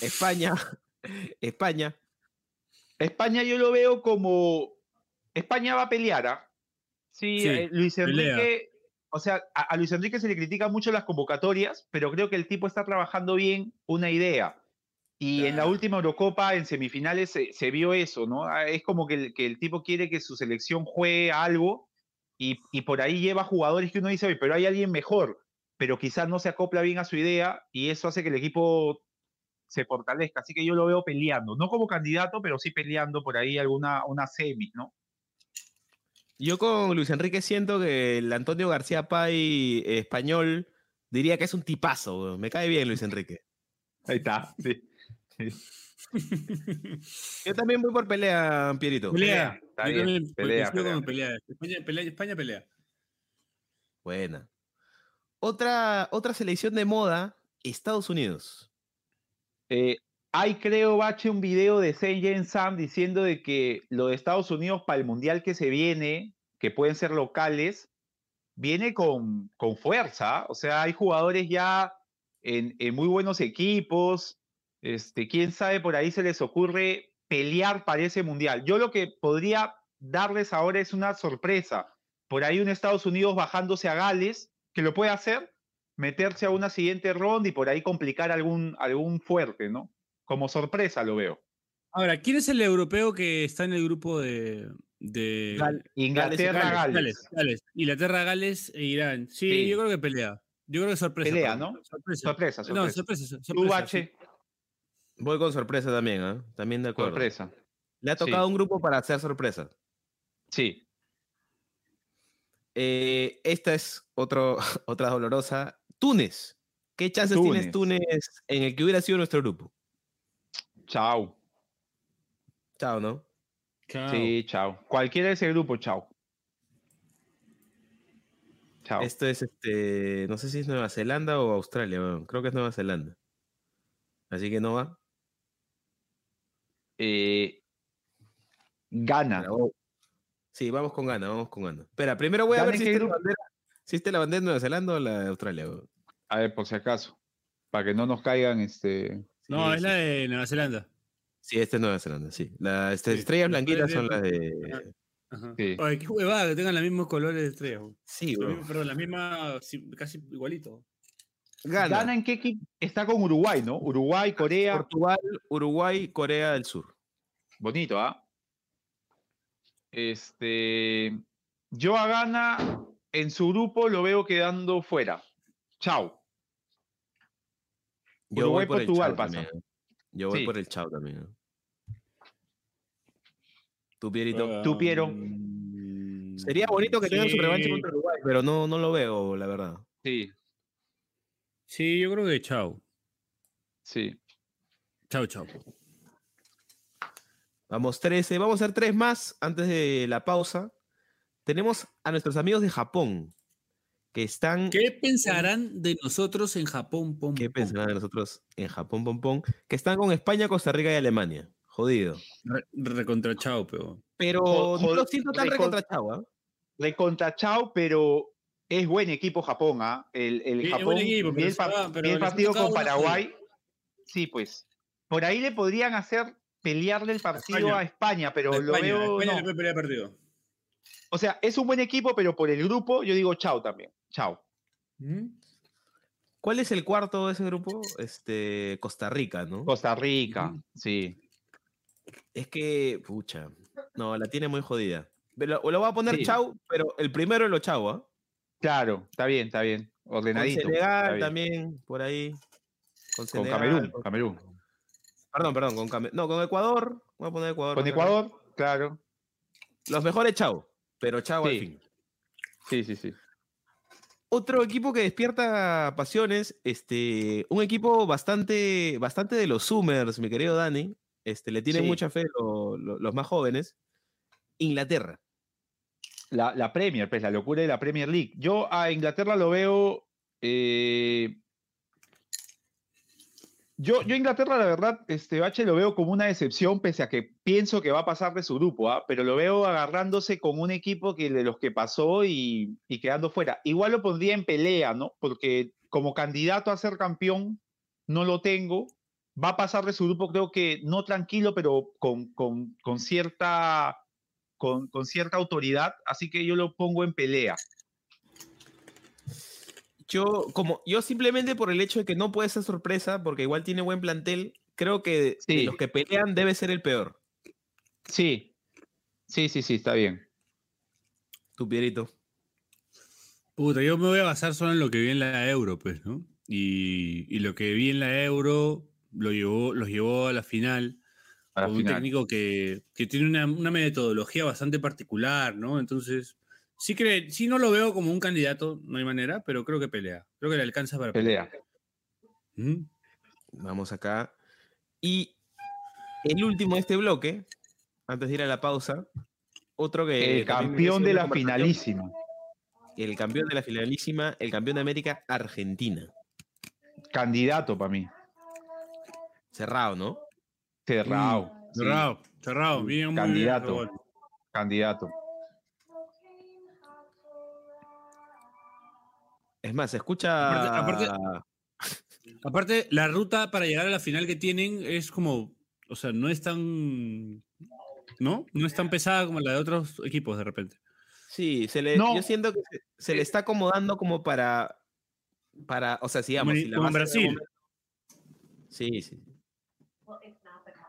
Speaker 5: España, España,
Speaker 4: España yo lo veo como. España va a pelear, ¿ah? Sí,
Speaker 3: Sí,
Speaker 4: eh, Luis
Speaker 3: pelea.
Speaker 4: Enrique. O sea, a, a Luis Enrique se le critica mucho las convocatorias, pero creo que el tipo está trabajando bien una idea. Y en la
Speaker 3: Claro.
Speaker 4: última Eurocopa, en semifinales, se, se vio eso, ¿no? Ah, Es como que el, que el tipo quiere que su selección juegue algo y, y por ahí lleva jugadores que uno dice, oye, pero hay alguien mejor, pero quizás no se acopla bien a su idea y eso hace que el equipo se fortalezca. Así que yo lo veo peleando, no como candidato, pero sí peleando por ahí alguna una semi, ¿no?
Speaker 5: Yo con Luis Enrique siento que el Antonio García Pay eh, español diría que es un tipazo. weón. Me cae bien Luis Enrique.
Speaker 4: Ahí está. sí.
Speaker 5: Yo también voy por pelea, Pierito.
Speaker 3: Pelea.
Speaker 4: está
Speaker 3: Yo
Speaker 4: bien,
Speaker 3: también
Speaker 4: pelea,
Speaker 3: coincido
Speaker 4: pelea.
Speaker 3: con pelea. España pelea. España pelea.
Speaker 5: Buena. Otra, otra selección de moda, Estados Unidos.
Speaker 4: Eh, hay, creo, Bache, un video de Seijin Sam diciendo de que lo de Estados Unidos para el Mundial que se viene, que pueden ser locales, viene con, con fuerza. O sea, hay jugadores ya en, en muy buenos equipos. Este, quién sabe, por ahí se les ocurre pelear para ese Mundial. Yo lo que podría darles ahora es una sorpresa. Por ahí un Estados Unidos bajándose a Gales, que lo puede hacer, meterse a una siguiente ronda y por ahí complicar algún, algún fuerte, ¿no? Como sorpresa lo veo.
Speaker 3: Ahora, ¿quién es el europeo que está en el grupo de. de
Speaker 5: Gal-
Speaker 4: Inglaterra, Gales.
Speaker 3: Gales, Gales, Gales. Inglaterra, Gales e Irán. Sí,
Speaker 4: Sí.
Speaker 3: yo creo que pelea. Yo creo que sorpresa.
Speaker 4: Pelea. ¿no?
Speaker 3: Sorpresa.
Speaker 4: Sorpresa,
Speaker 3: No,
Speaker 4: sorpresa.
Speaker 3: sorpresa. sorpresa, sí.
Speaker 4: Bache,
Speaker 5: Voy con sorpresa también, ¿ah? También de acuerdo.
Speaker 4: sorpresa.
Speaker 5: Le ha
Speaker 4: Sí.
Speaker 5: tocado un grupo para hacer sorpresa.
Speaker 4: Sí.
Speaker 5: Eh, esta es otro, otra dolorosa. Túnez. ¿Qué chances tienes
Speaker 4: Túnez.
Speaker 5: Túnez en el que hubiera sido nuestro grupo?
Speaker 4: Chao.
Speaker 5: Chao, ¿no?
Speaker 3: Chao.
Speaker 4: Sí, chao. Cualquiera de ese grupo, chao. Chao.
Speaker 5: Esto es, este, no sé si es Nueva Zelanda o Australia, weón. creo que es Nueva Zelanda. Así que no va.
Speaker 4: Eh, gana.
Speaker 5: Sí, vamos con gana, vamos con gana. Espera, primero voy a
Speaker 4: ¿Gana
Speaker 5: ver si está, la bandera, si está la bandera de Nueva Zelanda o la de Australia.
Speaker 4: A ver, por si acaso. Para que no nos caigan este.
Speaker 3: No,
Speaker 5: Sí,
Speaker 3: es
Speaker 5: sí.
Speaker 3: la de Nueva Zelanda.
Speaker 5: Sí, esta es Nueva Zelanda, sí. Las
Speaker 3: Sí,
Speaker 5: estrellas
Speaker 3: las
Speaker 5: blanquitas son las de...
Speaker 3: Ajá.
Speaker 4: Sí.
Speaker 3: Oye, qué huevada que tengan los mismos colores de estrellas. güey.
Speaker 5: Sí,
Speaker 3: misma- Perdón, la misma, sí, casi igualito.
Speaker 5: Gana.
Speaker 4: ¿Gana en qué equipo? Está con Uruguay, ¿no? Uruguay, Corea.
Speaker 5: Portugal, Uruguay, Corea del Sur.
Speaker 4: Bonito, ¿ah? Este. Yo a Gana en su grupo lo veo quedando fuera. Chao.
Speaker 5: Yo
Speaker 4: Uruguay,
Speaker 5: voy por el
Speaker 4: Portugal
Speaker 5: Chao
Speaker 4: pasa.
Speaker 5: también, ¿eh? Yo voy
Speaker 4: Sí.
Speaker 5: por el Chao también. ¿eh? ¿Tú, Pierito?
Speaker 4: Tú, Piero.
Speaker 3: Mm,
Speaker 5: Sería bonito que tengan su revancha contra Uruguay, pero no, no lo veo, la verdad.
Speaker 4: Sí,
Speaker 3: Sí, yo creo que chao.
Speaker 4: sí.
Speaker 3: Chao, chao.
Speaker 5: Vamos 13, vamos a hacer tres más antes de la pausa. Tenemos a nuestros amigos de Japón, que están...
Speaker 3: ¿Qué pensarán de nosotros en Japón? Pom,
Speaker 5: ¿Qué
Speaker 3: pom?
Speaker 5: pensarán de nosotros en Japón, Pompón? Que están con España, Costa Rica y Alemania. Jodido.
Speaker 3: Re- recontra chao, pero.
Speaker 5: Pero no lo siento tan
Speaker 4: recon-
Speaker 5: recontrachado, ¿ah?
Speaker 4: De contra Chao, pero es buen equipo Japón, ¿ah? El, el
Speaker 3: Sí, es
Speaker 4: Japón.
Speaker 3: buen equipo, se
Speaker 4: pa-
Speaker 3: les ha
Speaker 4: partido con
Speaker 3: una
Speaker 4: Paraguay. Sí, pues. Por ahí le podrían hacer pelearle el partido
Speaker 3: España.
Speaker 4: a España, pero lo veo.
Speaker 3: España
Speaker 4: no.
Speaker 3: le puede pelear partido.
Speaker 4: O sea, es un buen equipo, pero por el grupo yo digo chao también. Chao.
Speaker 5: ¿Cuál es el cuarto de ese grupo? Este, Costa Rica, ¿no?
Speaker 4: Costa Rica, sí.
Speaker 5: Es que, pucha, no, la tiene muy jodida. Lo, lo voy a poner
Speaker 4: Sí.
Speaker 5: chau, pero el primero lo chau, ¿ah?
Speaker 4: Claro, está bien, está bien.
Speaker 5: Con
Speaker 4: Ordenadito. está
Speaker 5: Senegal
Speaker 4: bien.
Speaker 5: también, por ahí.
Speaker 4: Con
Speaker 5: Senegal,
Speaker 4: Camerún,
Speaker 5: con-
Speaker 4: Camerún.
Speaker 5: Perdón, perdón, con Came- No, con Ecuador. Voy a poner Ecuador.
Speaker 4: Con Ecuador, claro.
Speaker 5: Los mejores, chao. Pero chao al
Speaker 4: Sí.
Speaker 5: fin.
Speaker 4: Sí, sí, sí.
Speaker 5: Otro equipo que despierta pasiones, este, un equipo bastante, bastante de los Summers, mi querido Dani. Este, le tienen
Speaker 4: Sí.
Speaker 5: mucha fe lo- lo- los más jóvenes. Inglaterra.
Speaker 4: La, la Premier, pues la locura de la Premier League. Yo a Inglaterra lo veo. eh, yo, yo Inglaterra, la verdad, este Bache lo veo como una decepción, pese a que pienso que va a pasar de su grupo, ¿ah? pero lo veo agarrándose con un equipo que de los que pasó y, y quedando fuera. Igual lo pondría en pelea, ¿no? Porque como candidato a ser campeón, no lo tengo. Va a pasar de su grupo, creo que no tranquilo, pero con, con, con cierta con, con cierta autoridad, así que yo lo pongo en pelea.
Speaker 5: Yo, como, yo simplemente por el hecho de que no puede ser sorpresa, porque igual tiene buen plantel, creo que de los que pelean debe ser el peor.
Speaker 4: Sí, sí, sí, sí, está bien.
Speaker 5: Tu Pierito.
Speaker 3: Puta, yo me voy a basar solo en lo que vi en la Euro, pues, ¿no? Y, y lo que vi en la Euro lo llevó, los llevó a la final.
Speaker 4: A la
Speaker 3: con un
Speaker 4: final.
Speaker 3: técnico que, que tiene una, una metodología bastante particular, ¿no? Entonces, sí, que, sí no lo veo como un candidato, no hay manera, pero creo que pelea. Creo que le alcanza para
Speaker 4: Pelea.
Speaker 3: Ujú.
Speaker 5: Vamos acá. Y el último de este bloque, antes de ir a la pausa, otro que...
Speaker 4: El campeón de la finalísima.
Speaker 5: El campeón de la finalísima, el campeón de América, Argentina.
Speaker 4: Candidato para mí.
Speaker 5: Cerrado, ¿no?
Speaker 4: Cerrado.
Speaker 3: Mm,
Speaker 4: sí,
Speaker 3: Cerrado, cerrado. Bien, muy bien,
Speaker 4: Candidato.
Speaker 5: Es más, se escucha...
Speaker 3: Aparte- Aparte, la ruta para llegar a la final que tienen es como, o sea, no es tan, ¿no? No es tan pesada como la de otros equipos de repente.
Speaker 5: Sí, se le,
Speaker 4: No.
Speaker 5: yo siento que se, se le está acomodando como para, para o sea, sigamos.
Speaker 3: Como en-
Speaker 5: si la
Speaker 3: como en
Speaker 5: base de
Speaker 3: Brasil.
Speaker 5: momento- Sí, sí.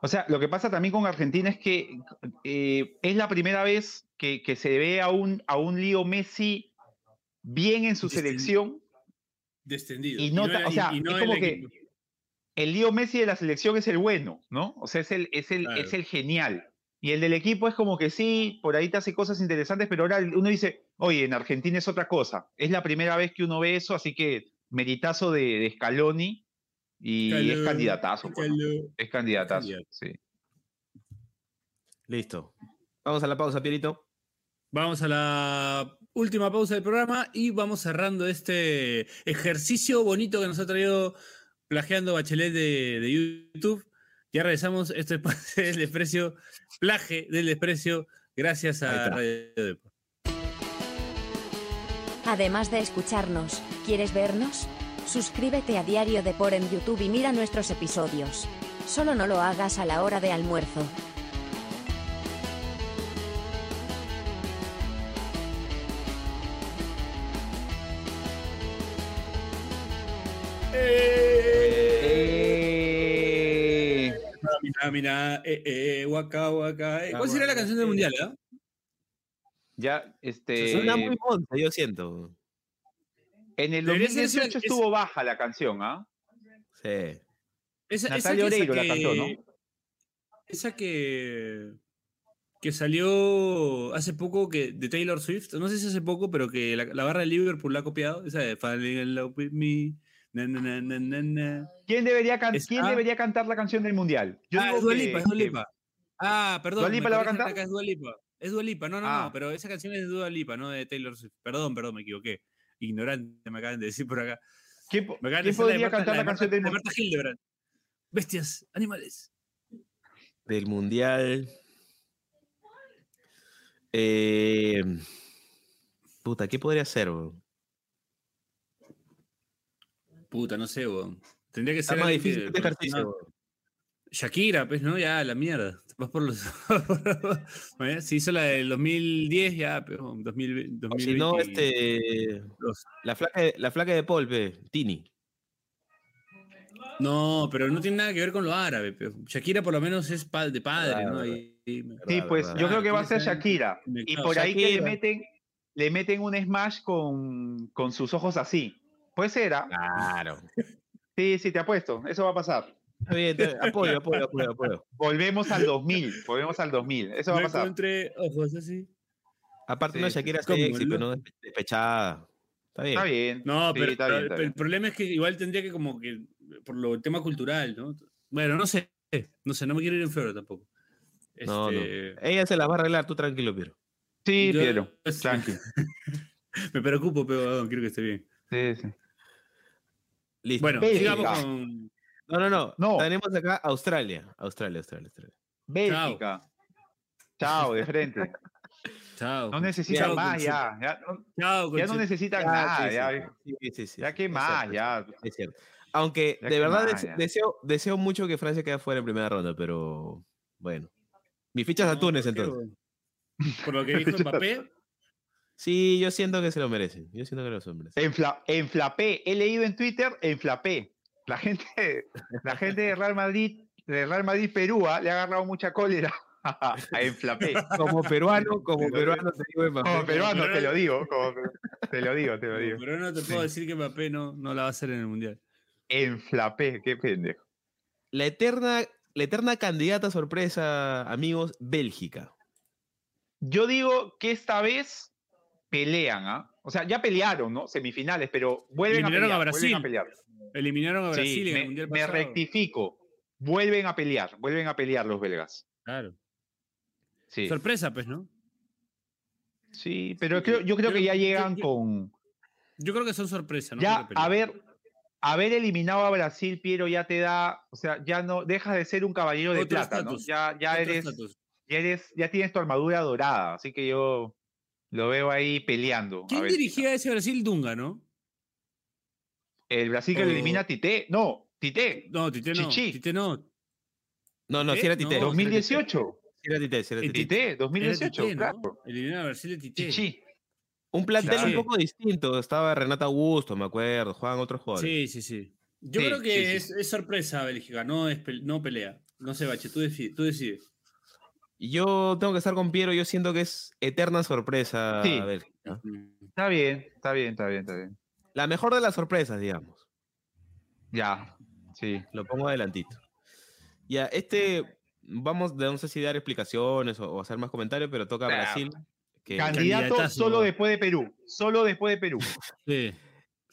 Speaker 4: O sea, lo que pasa también con Argentina es que eh, es la primera vez que, que se ve a un, a un Lío Messi bien en su
Speaker 3: Descendido.
Speaker 4: selección.
Speaker 3: Descendido.
Speaker 4: Y no, ta-
Speaker 3: era-
Speaker 4: o sea,
Speaker 3: y no
Speaker 4: es
Speaker 3: el
Speaker 4: como que
Speaker 3: equipo.
Speaker 4: el Lío Messi de la selección es el bueno, ¿no? O sea, es el, es el,
Speaker 3: Claro.
Speaker 4: es el genial. Y el del equipo es como que sí, por ahí te hace cosas interesantes, pero ahora uno dice, oye, en Argentina es otra cosa. Es la primera vez que uno ve eso, así que meritazo de, de Scaloni y es candidatazo. pues, ¿no?
Speaker 3: Scaloni.
Speaker 4: Es candidatazo, sí.
Speaker 5: Listo. Vamos a la pausa, Pierito.
Speaker 3: Vamos a la última pausa del programa y vamos cerrando este ejercicio bonito que nos ha traído plagiando Bachelet de, de YouTube. Ya regresamos. Esto es parte del desprecio, plaje del desprecio, gracias a. Radio Depor.
Speaker 2: Además de escucharnos, ¿quieres vernos? Suscríbete a Diario Depor en YouTube y mira nuestros episodios. Solo no lo hagas a la hora de almuerzo.
Speaker 3: Mira, mira, eh, eh, waka, waka. eh. ¿Cuál será la canción del mundial? ah?
Speaker 4: ya, este.
Speaker 5: Suena muy monta, yo siento.
Speaker 4: En el
Speaker 3: Debería ser esa-
Speaker 4: 2018
Speaker 3: es-
Speaker 4: estuvo baja la canción, ¿ah?
Speaker 5: Sí.
Speaker 3: Esa, esa
Speaker 4: Natalia
Speaker 3: que- esa
Speaker 4: Oreiro la
Speaker 3: que-
Speaker 4: cantó, ¿no?
Speaker 3: Esa que. que salió hace poco que, de Taylor Swift. No sé si hace poco, pero que la, la barra de Liverpool la ha copiado. Esa de Falling in Love with Me. Na, na, na, na, na, na.
Speaker 4: ¿Quién debería, can-
Speaker 3: Es-
Speaker 4: ¿quién
Speaker 3: ah.
Speaker 4: debería cantar la canción del mundial? Yo
Speaker 3: ah,
Speaker 4: digo
Speaker 3: es Dua
Speaker 4: que-
Speaker 3: Lipa, es Dua
Speaker 4: que-
Speaker 3: Lipa. Ah, perdón.
Speaker 4: ¿Dua
Speaker 3: me
Speaker 4: Lipa la va a cantar?
Speaker 3: acá, Es Dua Lipa. Es Dua Lipa. No, no,
Speaker 4: Ah.
Speaker 3: no. Pero esa canción es de Dua Lipa, no de Taylor Swift. Perdón, perdón, me equivoqué. Ignorante, me acaban de decir por acá.
Speaker 4: ¿Quién, po-
Speaker 3: de de
Speaker 4: podría
Speaker 3: Marta-
Speaker 4: cantar la,
Speaker 3: de
Speaker 4: canción
Speaker 3: Marta-
Speaker 4: del
Speaker 3: de
Speaker 4: mundial?
Speaker 3: Marta Hildebrand. Bestias, animales.
Speaker 5: Del mundial. Eh, puta, ¿qué podría ser? weón?
Speaker 3: Puta, no sé, weón. Tendría que
Speaker 5: Está
Speaker 3: ser
Speaker 5: más
Speaker 3: que-
Speaker 5: difícil este ejercicio.
Speaker 3: Shakira, pues, ¿no? Ya, la mierda. Vas por los. Bueno, si hizo la del 2010, ya, pero 2000,
Speaker 5: O si no,
Speaker 3: 2022.
Speaker 5: este. La flaca, de- la flaca de Polpe, Tini.
Speaker 3: No, pero no tiene nada que ver con lo árabe. pero Shakira, por lo menos, es pa- de padre, ¿no?
Speaker 4: Sí,
Speaker 5: Verdad,
Speaker 4: pues
Speaker 5: verdad.
Speaker 4: yo creo que va a ser
Speaker 3: que
Speaker 4: Shakira. Y por ahí que le meten, le meten un smash con, con sus ojos así. Puede ser, ¿ah?
Speaker 5: Claro.
Speaker 4: Sí, sí, te apuesto. Eso va a pasar.
Speaker 5: Está bien, está bien. Apoyo, apoyo, apoyo, apoyo.
Speaker 4: Volvemos al 2000. Volvemos al 2000. Eso va a pasar.
Speaker 3: encontré ojos así.
Speaker 5: Aparte,
Speaker 4: sí.
Speaker 5: Shakira
Speaker 3: ¿Cómo,
Speaker 5: sexy,
Speaker 3: no?
Speaker 5: pero no despe- despechada. Está bien.
Speaker 4: Está bien.
Speaker 3: No,
Speaker 4: Sí,
Speaker 3: pero,
Speaker 4: está bien,
Speaker 3: pero
Speaker 4: está
Speaker 3: el problema es que igual tendría que como que, por lo el tema cultural, ¿no? Bueno, no sé, no sé, no me quiero ir en febrero tampoco.
Speaker 5: No, no.
Speaker 3: Este,
Speaker 5: Ella se la va a arreglar, tú tranquilo, Piero.
Speaker 4: Sí,
Speaker 3: yo-
Speaker 4: Piero.
Speaker 3: es-
Speaker 4: Tranqui.
Speaker 3: Me preocupo, pero quiero que esté bien.
Speaker 4: Sí, sí.
Speaker 5: Listo.
Speaker 3: Bueno,
Speaker 4: Bélgica.
Speaker 3: sigamos con...
Speaker 5: No, no, no.
Speaker 4: No.
Speaker 5: Tenemos acá Australia. Australia, Australia, Australia.
Speaker 4: Bélgica. Chao, de frente.
Speaker 3: Chao.
Speaker 4: No necesitan
Speaker 3: Chao,
Speaker 4: más ya. Ya no,
Speaker 3: Chao,
Speaker 4: ya no necesitan nada. Ya,
Speaker 5: Sí, sí, sí.
Speaker 4: ya qué
Speaker 5: Es
Speaker 4: más, ya.
Speaker 5: Es cierto. Aunque
Speaker 4: Ya
Speaker 5: de verdad
Speaker 4: más,
Speaker 5: des-
Speaker 4: ya.
Speaker 5: deseo, deseo mucho que Francia quede fuera en primera ronda, pero bueno. Mi ficha es a
Speaker 3: No,
Speaker 5: Túnez
Speaker 3: ¿por qué,
Speaker 5: entonces.
Speaker 3: Por lo que dijo Mbappé,
Speaker 5: Sí, yo siento que se lo merecen. Yo siento que lo merecen.
Speaker 4: Enfla- enflapé. He leído en Twitter, enflapé. La gente, la gente de Real Madrid, de Real Madrid Perú, ah, le ha agarrado mucha cólera a enflapé.
Speaker 5: Como peruano, como
Speaker 4: Te lo
Speaker 5: peruano te digo Mbappé.
Speaker 4: Como peruano, te lo digo. como te lo digo, te lo digo.
Speaker 3: pero no te puedo decir que Mbappé no, no la va a hacer en el Mundial.
Speaker 4: Enflapé, qué pendejo.
Speaker 5: La eterna, la eterna candidata sorpresa, amigos, Bélgica.
Speaker 4: Yo digo que esta vez pelean, ¿ah? O sea, ya pelearon, ¿no? Semifinales, pero vuelven a pelear.
Speaker 3: a Brasil.
Speaker 4: a pelear.
Speaker 3: Eliminaron a
Speaker 4: Sí,
Speaker 3: Brasil en el
Speaker 4: me,
Speaker 3: Mundial
Speaker 4: me
Speaker 3: pasado.
Speaker 4: rectifico. Vuelven a pelear, vuelven a pelear los belgas.
Speaker 3: Claro.
Speaker 4: Sí,
Speaker 3: Sorpresa, pues, ¿no?
Speaker 4: sí pero creo- yo creo que ya llegan
Speaker 3: yo-
Speaker 4: con...
Speaker 3: Yo creo que son sorpresa, ¿no?
Speaker 4: ya, haber, haber eliminado a Brasil, Piero, ya te da... O sea, ya no... Dejas de ser un caballero de
Speaker 3: Otro
Speaker 4: plata, ¿no? eres... Ya eres... Ya tienes tu armadura dorada, así que yo lo veo ahí peleando. a
Speaker 3: ¿Quién
Speaker 4: Bélgica.
Speaker 3: dirigía ese Brasil? Dunga, ¿no?
Speaker 4: El Brasil que le elimina a Tite. No, Tite.
Speaker 3: No, Tite no.
Speaker 4: Chichi.
Speaker 3: Tite no.
Speaker 5: No, no,
Speaker 3: ¿Eh?
Speaker 5: si era Tite.
Speaker 3: No,
Speaker 4: 2018.
Speaker 5: Sí era Tite, sí era Tite.
Speaker 4: Tite,
Speaker 3: Era
Speaker 4: 2018,
Speaker 3: Tite, ¿no?
Speaker 4: claro.
Speaker 3: Eliminaron a Brasil de Tite.
Speaker 4: Chichi.
Speaker 5: Un plantel
Speaker 4: Claro.
Speaker 5: un poco distinto. Estaba Renata Augusto, me acuerdo. Juegan otros jugadores.
Speaker 3: Sí, sí, sí. Yo
Speaker 4: Sí,
Speaker 3: creo que
Speaker 4: sí, sí,
Speaker 3: es, es sorpresa Bélgica, no, es no pelea. No sé, Bache, tú, decide, tú decides.
Speaker 5: Yo tengo que estar con Piero. Yo siento que es eterna sorpresa
Speaker 4: Sí.
Speaker 5: Bélgica.
Speaker 4: Está bien, está bien, está bien, está bien.
Speaker 5: La mejor de las sorpresas, digamos.
Speaker 4: Ya, sí.
Speaker 5: Lo pongo adelantito. Ya, este, vamos, de no sé si dar explicaciones o, o hacer más comentarios, pero toca a
Speaker 4: Nah,
Speaker 5: Brasil. que-
Speaker 4: Candidato solo después de Perú. Solo después de Perú.
Speaker 3: Sí.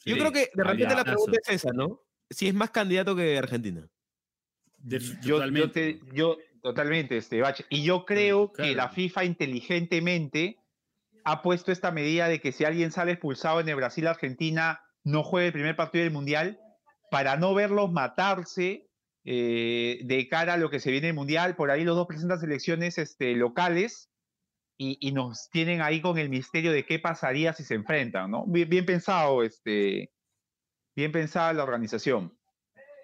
Speaker 5: Yo
Speaker 3: sí.
Speaker 5: creo que de repente la pregunta es esa, ¿no? Si es más candidato que Argentina.
Speaker 4: Yo, yo, te- yo totalmente, este, Bache. Y yo creo que la FIFA inteligentemente ha puesto esta medida de que si alguien sale expulsado en el Brasil-Argentina, no juegue el primer partido del Mundial, para no verlos matarse eh, de cara a lo que se viene el Mundial. Por ahí los dos presentan selecciones este, locales y, y nos tienen ahí con el misterio de qué pasaría si se enfrentan, ¿no? Bien, bien pensado, este, bien pensada la organización.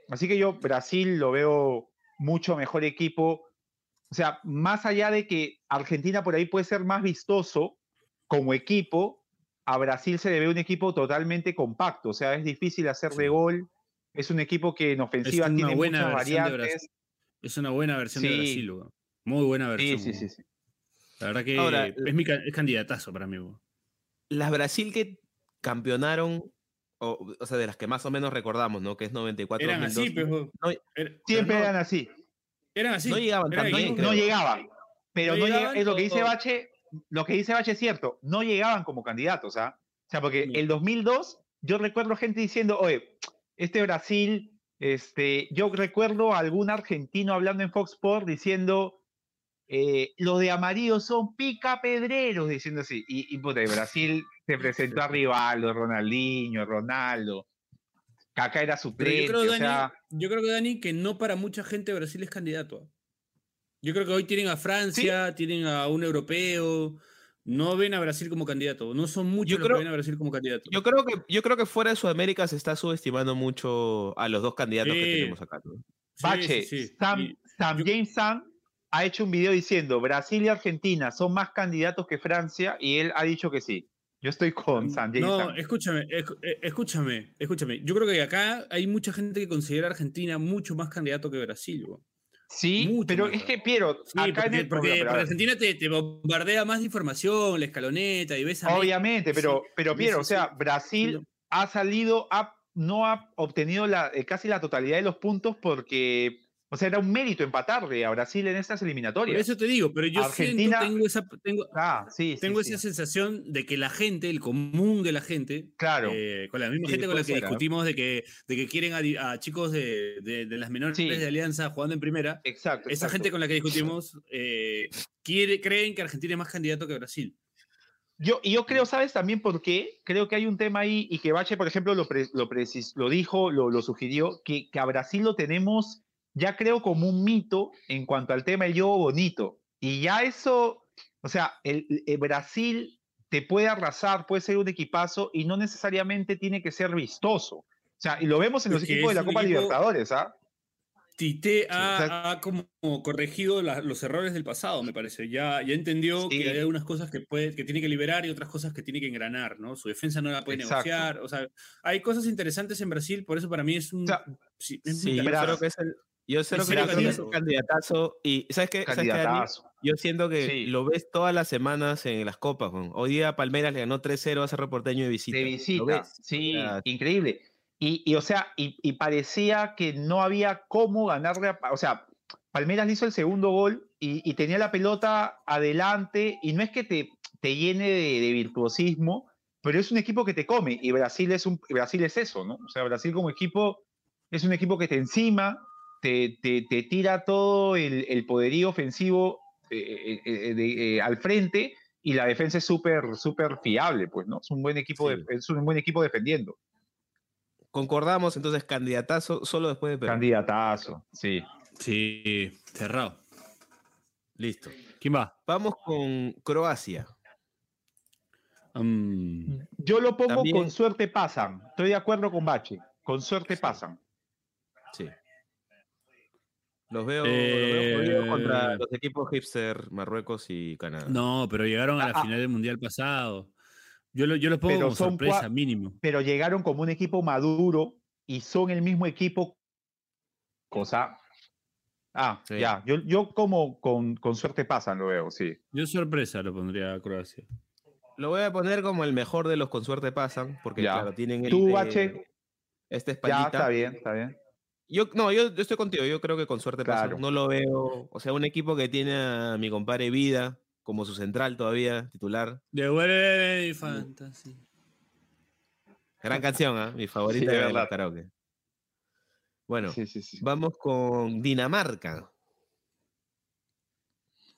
Speaker 4: Así que yo Brasil lo veo mucho mejor equipo. O sea, más allá de que Argentina por ahí puede ser más vistoso como equipo, a Brasil se le ve un equipo totalmente compacto. O sea, es difícil hacerle
Speaker 3: Sí.
Speaker 4: gol. Es un equipo que en ofensiva
Speaker 3: una
Speaker 4: tiene
Speaker 3: buena
Speaker 4: muchas
Speaker 3: versión de
Speaker 4: variantes.
Speaker 3: Es una buena versión de
Speaker 4: Sí.
Speaker 3: Brasil, weón. Muy buena
Speaker 4: Sí,
Speaker 3: versión.
Speaker 4: sí, sí,
Speaker 3: weón.
Speaker 4: sí.
Speaker 3: La verdad que
Speaker 5: Ahora,
Speaker 3: es, mi, es candidatazo para mí. weón.
Speaker 5: Las Brasil que campeonaron, o, o sea, de las que más o menos recordamos, ¿no? Que es 94
Speaker 3: Eran así,
Speaker 5: 2002,
Speaker 3: weón.
Speaker 5: no-
Speaker 3: Era-
Speaker 4: Siempre
Speaker 3: pero no,
Speaker 4: eran así.
Speaker 3: Eran así.
Speaker 5: no llegaban
Speaker 4: No llegaban. Pero
Speaker 3: No
Speaker 4: no llega-
Speaker 3: llegaban
Speaker 4: es lo que dice Bache, lo que dice Bache es cierto, no llegaban como candidatos, ¿ah? O sea, porque el 2002 yo recuerdo gente diciendo, oye, este Brasil, este, yo recuerdo a algún argentino hablando en Fox Sports diciendo, eh, los de amarillo son picapedreros, diciendo así. Y, y puta, y Brasil se presentó a Rivaldo, Ronaldinho, Ronaldo. Kaká era
Speaker 3: Pero
Speaker 4: suplente,
Speaker 3: yo creo,
Speaker 4: o
Speaker 3: Dani,
Speaker 4: sea,
Speaker 3: yo creo que Dani, que no para mucha gente Brasil es candidato. Yo creo que hoy tienen a Francia, tienen a un europeo, no ven a Brasil como candidato. No son muchos
Speaker 5: Yo
Speaker 3: los
Speaker 5: creo-
Speaker 3: que ven a Brasil como candidato.
Speaker 5: Yo creo que yo creo que fuera de Sudamérica se está subestimando mucho a los dos candidatos que tenemos acá. ¿no?
Speaker 3: Sí,
Speaker 4: Bache. Sam, Sam
Speaker 3: yo-
Speaker 4: James Sam ha hecho un video diciendo Brasil y Argentina son más candidatos que Francia y él ha dicho que sí. Yo estoy con Sam James
Speaker 3: No,
Speaker 4: Sam.
Speaker 3: escúchame, eh, escúchame, escúchame. Yo creo que acá hay mucha gente que considera a Argentina mucho más candidato que Brasil.
Speaker 4: Sí,
Speaker 3: mucho
Speaker 4: pero es que, Piero,
Speaker 3: Sí,
Speaker 4: acá en
Speaker 3: porque,
Speaker 4: el
Speaker 3: porque- porque Argentina te, te bombardea más de información, la escaloneta y ves a.
Speaker 4: Obviamente, pero, pero Piero,
Speaker 3: sí,
Speaker 4: o sea. Brasil ha salido, ha no ha obtenido la, eh, casi la totalidad de los puntos porque, o sea, era un mérito empatarle a Brasil en estas
Speaker 3: Por
Speaker 4: eliminatorias.
Speaker 3: eso te digo, pero yo
Speaker 4: Argentina-
Speaker 3: siento, tengo esa, tengo,
Speaker 4: ah, sí, sí,
Speaker 3: tengo
Speaker 4: sí.
Speaker 3: esa sensación de que la gente, el común de la gente,
Speaker 4: Claro.
Speaker 3: eh, con la misma gente con la que discutimos de que, de que quieren a, chicos de, de- de las menores de Alianza jugando en primera,
Speaker 4: Exacto.
Speaker 3: esa gente con la que discutimos eh, quiere, creen que Argentina es más candidato que Brasil.
Speaker 4: Yo, y yo creo, ¿sabes también por qué? Creo que hay un tema ahí y que Bache, por ejemplo, lo, pre- lo, precis- lo dijo, lo, lo sugirió, que, que a Brasil lo tenemos ya creo como un mito en cuanto al tema del juego bonito. Y ya eso, o sea, el, el Brasil te puede arrasar, puede ser un equipazo y no necesariamente tiene que ser vistoso. O sea, y lo vemos en los
Speaker 3: Porque
Speaker 4: equipos de la Copa
Speaker 3: equipo-
Speaker 4: Libertadores, ¿ah?
Speaker 3: Tite
Speaker 4: o
Speaker 3: ha,
Speaker 4: sea-
Speaker 3: ha como corregido la- los errores del pasado, me parece. Ya, ya entendió
Speaker 4: Sí.
Speaker 3: que hay algunas cosas que, puede, que tiene que liberar y otras cosas que tiene que engranar, ¿no? Su defensa no la puede
Speaker 4: Exacto.
Speaker 3: negociar. O sea, hay cosas interesantes en Brasil, por eso para mí es un.
Speaker 4: O sea,
Speaker 3: sí, es
Speaker 5: Sí, yo creo que es el. Yo creo que, es un candidatazo. Y ¿sabes qué? ¿Sabes qué. Yo siento que
Speaker 4: Sí.
Speaker 5: lo ves todas las semanas en las copas. Hoy día Palmeiras le ganó 3-0 a Cerro Porteño de visita.
Speaker 4: De
Speaker 5: ¿Lo
Speaker 4: visita, sí, increíble. Y, y, o sea, y, y parecía que no había cómo ganarle, a, o sea, Palmeiras le hizo el segundo gol y, y tenía la pelota adelante y no es que te, te llene de, de virtuosismo, pero es un equipo que te come y Brasil es, un, Brasil es eso, ¿no? O sea, Brasil como equipo es un equipo que te encima, te, te, te tira todo el, el poderío ofensivo eh, eh, de- eh, al frente y la defensa es súper, súper fiable, pues, ¿no? Es un buen equipo,
Speaker 5: Sí.
Speaker 4: de- es un buen equipo defendiendo.
Speaker 5: Concordamos, entonces, candidatazo solo después de Perú.
Speaker 4: Candidatazo, sí.
Speaker 3: Sí, cerrado.
Speaker 5: Listo.
Speaker 3: ¿Quién va?
Speaker 5: Vamos con Croacia.
Speaker 3: Mm,
Speaker 4: Yo lo pongo
Speaker 5: También-
Speaker 4: con suerte pasan. Estoy de acuerdo con Bache. Con suerte
Speaker 5: Sí.
Speaker 4: pasan.
Speaker 5: Sí. Los veo, los veo jodidos contra
Speaker 3: Eh,
Speaker 5: los equipos hipster, Marruecos y Canadá.
Speaker 3: no, pero llegaron a la
Speaker 4: Ah, ah.
Speaker 3: final del mundial pasado. Yo lo, yo lo pongo como
Speaker 4: son
Speaker 3: sorpresa, mínimo.
Speaker 4: Pero llegaron como un equipo maduro y son el mismo equipo. Cosa. Ah,
Speaker 5: Sí.
Speaker 4: ya. Yo, yo como con, con suerte pasan lo veo, sí.
Speaker 3: Yo sorpresa lo pondría a Croacia.
Speaker 5: Lo voy a poner como el mejor de los con suerte pasan, porque
Speaker 4: Ya.
Speaker 5: claro, tienen el
Speaker 4: Tú,
Speaker 5: de-
Speaker 4: Bache,
Speaker 5: este
Speaker 4: ya
Speaker 5: espaldita.
Speaker 4: está bien, está bien.
Speaker 5: Yo, no, yo, yo estoy contigo, yo creo que con suerte.
Speaker 4: Claro.
Speaker 5: No lo veo, o sea, un equipo que tiene a mi compadre Vida como su central todavía, titular.
Speaker 3: Devuelve mi fantasy.
Speaker 5: Gran canción, ¿ah? Mi favorita
Speaker 4: de
Speaker 5: de
Speaker 4: verdad.
Speaker 5: karaoke. Bueno,
Speaker 4: Sí, sí, sí.
Speaker 5: vamos con Dinamarca.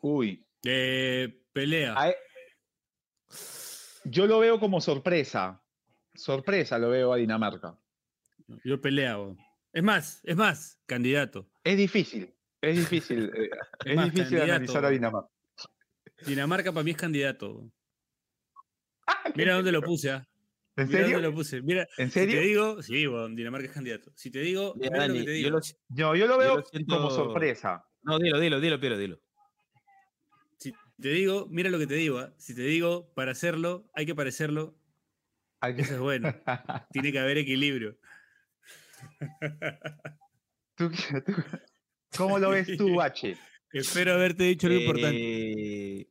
Speaker 4: Uy.
Speaker 3: Eh, pelea.
Speaker 4: Yo lo veo como sorpresa. Sorpresa lo veo a Dinamarca.
Speaker 3: Yo pelea. weón. Es más, es más, candidato.
Speaker 4: Es difícil. Es difícil. eh, es
Speaker 3: más,
Speaker 4: difícil
Speaker 3: candidato.
Speaker 4: analizar a Dinamarca.
Speaker 3: Dinamarca para mí es candidato.
Speaker 4: Ah,
Speaker 3: Mira dónde lo puse, ¿ah?
Speaker 4: ¿En
Speaker 3: Mira dónde
Speaker 4: serio?
Speaker 3: lo puse. Mira,
Speaker 4: ¿En
Speaker 3: si te
Speaker 4: serio?
Speaker 3: digo, sí, Dinamarca es candidato. Si te digo,
Speaker 5: Mira,
Speaker 3: mira lo
Speaker 5: Dani,
Speaker 3: que te
Speaker 5: yo lo-
Speaker 4: No, yo lo
Speaker 5: Yo
Speaker 4: veo
Speaker 5: lo siento-
Speaker 4: como sorpresa.
Speaker 5: No, dilo, dilo, dilo, Piero, dilo.
Speaker 3: Si te digo, mira lo que te digo. ¿ah? Si te digo, para hacerlo, hay que parecerlo.
Speaker 4: Hay que-
Speaker 3: Eso es bueno. Tiene que haber equilibrio.
Speaker 4: ¿Tú- tú- ¿Cómo lo ves tú, H?
Speaker 3: Espero haberte dicho lo importante.
Speaker 5: Eh,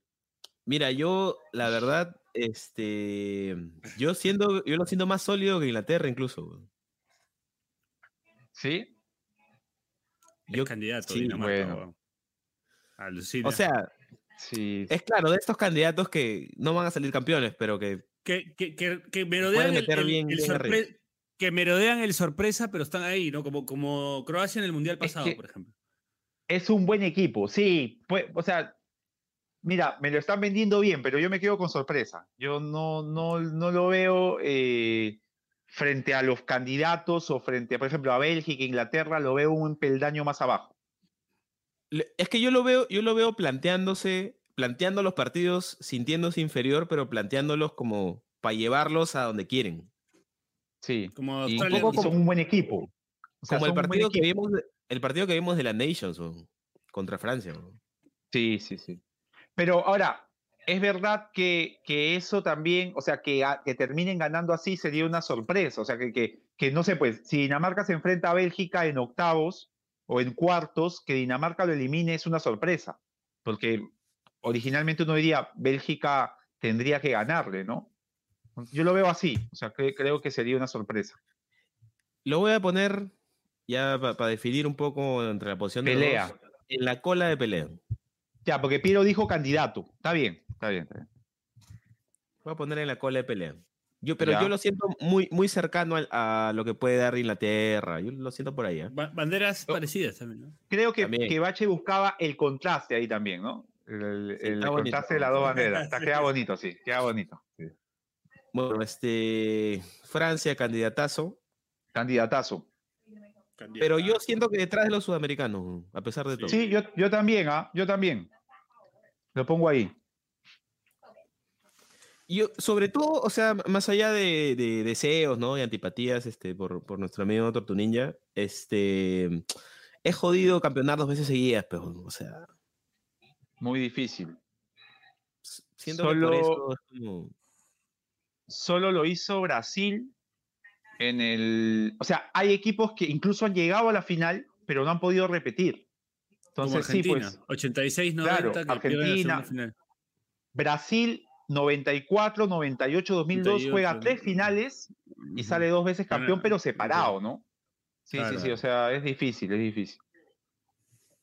Speaker 5: Mira, yo, la verdad, este, yo siendo, yo lo siento más sólido que Inglaterra incluso.
Speaker 4: ¿Sí?
Speaker 3: Es
Speaker 5: Yo,
Speaker 3: candidato,
Speaker 5: sí,
Speaker 3: Dinamarca.
Speaker 4: bueno.
Speaker 5: o sea,
Speaker 4: Sí.
Speaker 5: es claro, de estos candidatos que no van a salir campeones, pero que
Speaker 3: que, que, que, que merodean el,
Speaker 5: meter
Speaker 3: el-
Speaker 5: bien-
Speaker 3: el sorpre-. Que merodean el sorpresa, pero están ahí, ¿no? Como, como Croacia en el Mundial
Speaker 4: Es
Speaker 3: pasado,
Speaker 4: que-
Speaker 3: por ejemplo.
Speaker 4: Es un buen equipo, sí. pues, o sea, mira, me lo están vendiendo bien, pero yo me quedo con sorpresa. Yo no, no, no lo veo eh, frente a los candidatos o frente, a, por ejemplo, a Bélgica, Inglaterra, lo veo un peldaño más abajo.
Speaker 5: es que yo lo veo, yo lo veo planteándose, planteando los partidos, sintiéndose inferior, pero planteándolos como para llevarlos a donde quieren.
Speaker 4: Sí.
Speaker 3: Como
Speaker 4: Y, un son un buen equipo. O sea,
Speaker 5: Como el partido que vimos, de- el partido que vimos de la Nations contra Francia. weón.
Speaker 4: Sí, sí, sí. Pero ahora, es verdad que, que eso también, o sea, que, a- que terminen ganando así sería una sorpresa. O sea, que, que, que no sé, pues, si Dinamarca se enfrenta a Bélgica en octavos o en cuartos, que Dinamarca lo elimine es una sorpresa. Porque originalmente uno diría, Bélgica tendría que ganarle, ¿no? Yo lo veo así, o sea, que- creo que sería una sorpresa.
Speaker 5: lo voy a poner ya para definir un poco entre la posición de
Speaker 4: Pelea.
Speaker 5: en la cola de pelea.
Speaker 4: Ya, porque Piero dijo candidato. Está bien, está bien. Está bien.
Speaker 5: Voy a poner en la cola de pelea. Yo, pero
Speaker 4: Ya.
Speaker 5: yo lo siento muy, muy cercano a, lo que puede dar Inglaterra. Yo lo siento por ahí. ¿eh?
Speaker 3: Ba- banderas parecidas también, ¿no?
Speaker 4: Creo que,
Speaker 5: También.
Speaker 4: que Bache buscaba el contraste ahí también, ¿no? El, el-
Speaker 5: Sí,
Speaker 4: el
Speaker 5: está bonito.
Speaker 4: contraste de las dos banderas. Está, queda bonito, sí, queda bonito. sí.
Speaker 5: Bueno, este. Francia, candidatazo.
Speaker 4: Candidatazo.
Speaker 5: Pero yo siento que detrás de los sudamericanos, a pesar de todo.
Speaker 4: Sí, yo, yo también, ¿ah? Yo también. Lo pongo ahí.
Speaker 5: Yo, sobre todo, o sea, más allá de, de deseos, ¿no? Y antipatías este, por, por nuestro amigo Tortu Ninja, este. Es jodido campeonar dos veces seguidas, pero, o sea,
Speaker 4: Muy difícil.
Speaker 5: siento que por
Speaker 4: Solo-
Speaker 5: eso es como-
Speaker 4: Solo lo hizo Brasil en el. O sea, hay equipos que incluso han llegado a la final, pero no han podido repetir.
Speaker 3: Como
Speaker 4: Entonces, sí,
Speaker 3: Argentina,
Speaker 4: pues.
Speaker 3: 86, 90,
Speaker 4: Claro, Argentina,
Speaker 3: final.
Speaker 4: Brasil 94, 98, 2002 juega
Speaker 3: 98,
Speaker 4: tres finales y sale dos veces campeón, pero separado, ¿no? Sí, sí, sí, o sea, es difícil, es difícil.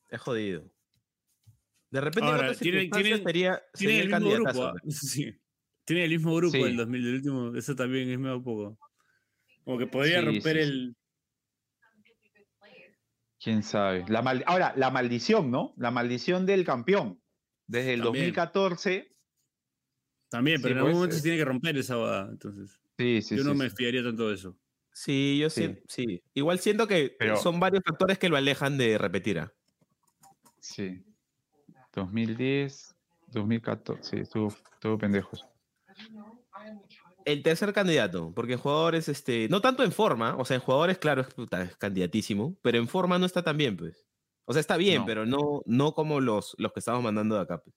Speaker 5: es jodido. De repente,
Speaker 3: Ahora, tienen-
Speaker 5: sería,
Speaker 3: el
Speaker 5: el
Speaker 3: mismo grupo.
Speaker 5: candidatazo.
Speaker 3: ¿ah? Sí. Tiene el mismo grupo
Speaker 4: Sí.
Speaker 3: del 2000, del último. Eso también es medio poco. Como que podría
Speaker 4: Sí,
Speaker 3: romper
Speaker 4: sí,
Speaker 3: el.
Speaker 4: ¿Quién sabe? La mal- Ahora, la maldición, ¿no? La maldición del campeón. Desde el
Speaker 3: También.
Speaker 4: 2014.
Speaker 3: También, pero
Speaker 4: Sí,
Speaker 3: en algún momento
Speaker 4: eh.
Speaker 3: se tiene que romper esa boda. Entonces,
Speaker 4: Sí, sí,
Speaker 3: yo no
Speaker 4: sí,
Speaker 3: me
Speaker 4: sí.
Speaker 3: fiaría tanto de eso.
Speaker 5: Sí, yo
Speaker 4: Sí.
Speaker 5: sí. sí. Igual siento que
Speaker 4: Pero-
Speaker 5: son varios factores que lo alejan de repetir. ¿ah?
Speaker 4: Sí. 2010, 2014, sí, estuvo, estuvo pendejos.
Speaker 5: El tercer candidato, porque en jugadores, este, no tanto en forma, o sea, en jugadores, claro, es, puta, es candidatísimo, pero en forma no está tan bien, pues. O sea, está bien,
Speaker 4: No.
Speaker 5: pero no, no como los, los que estamos mandando de acá. pues.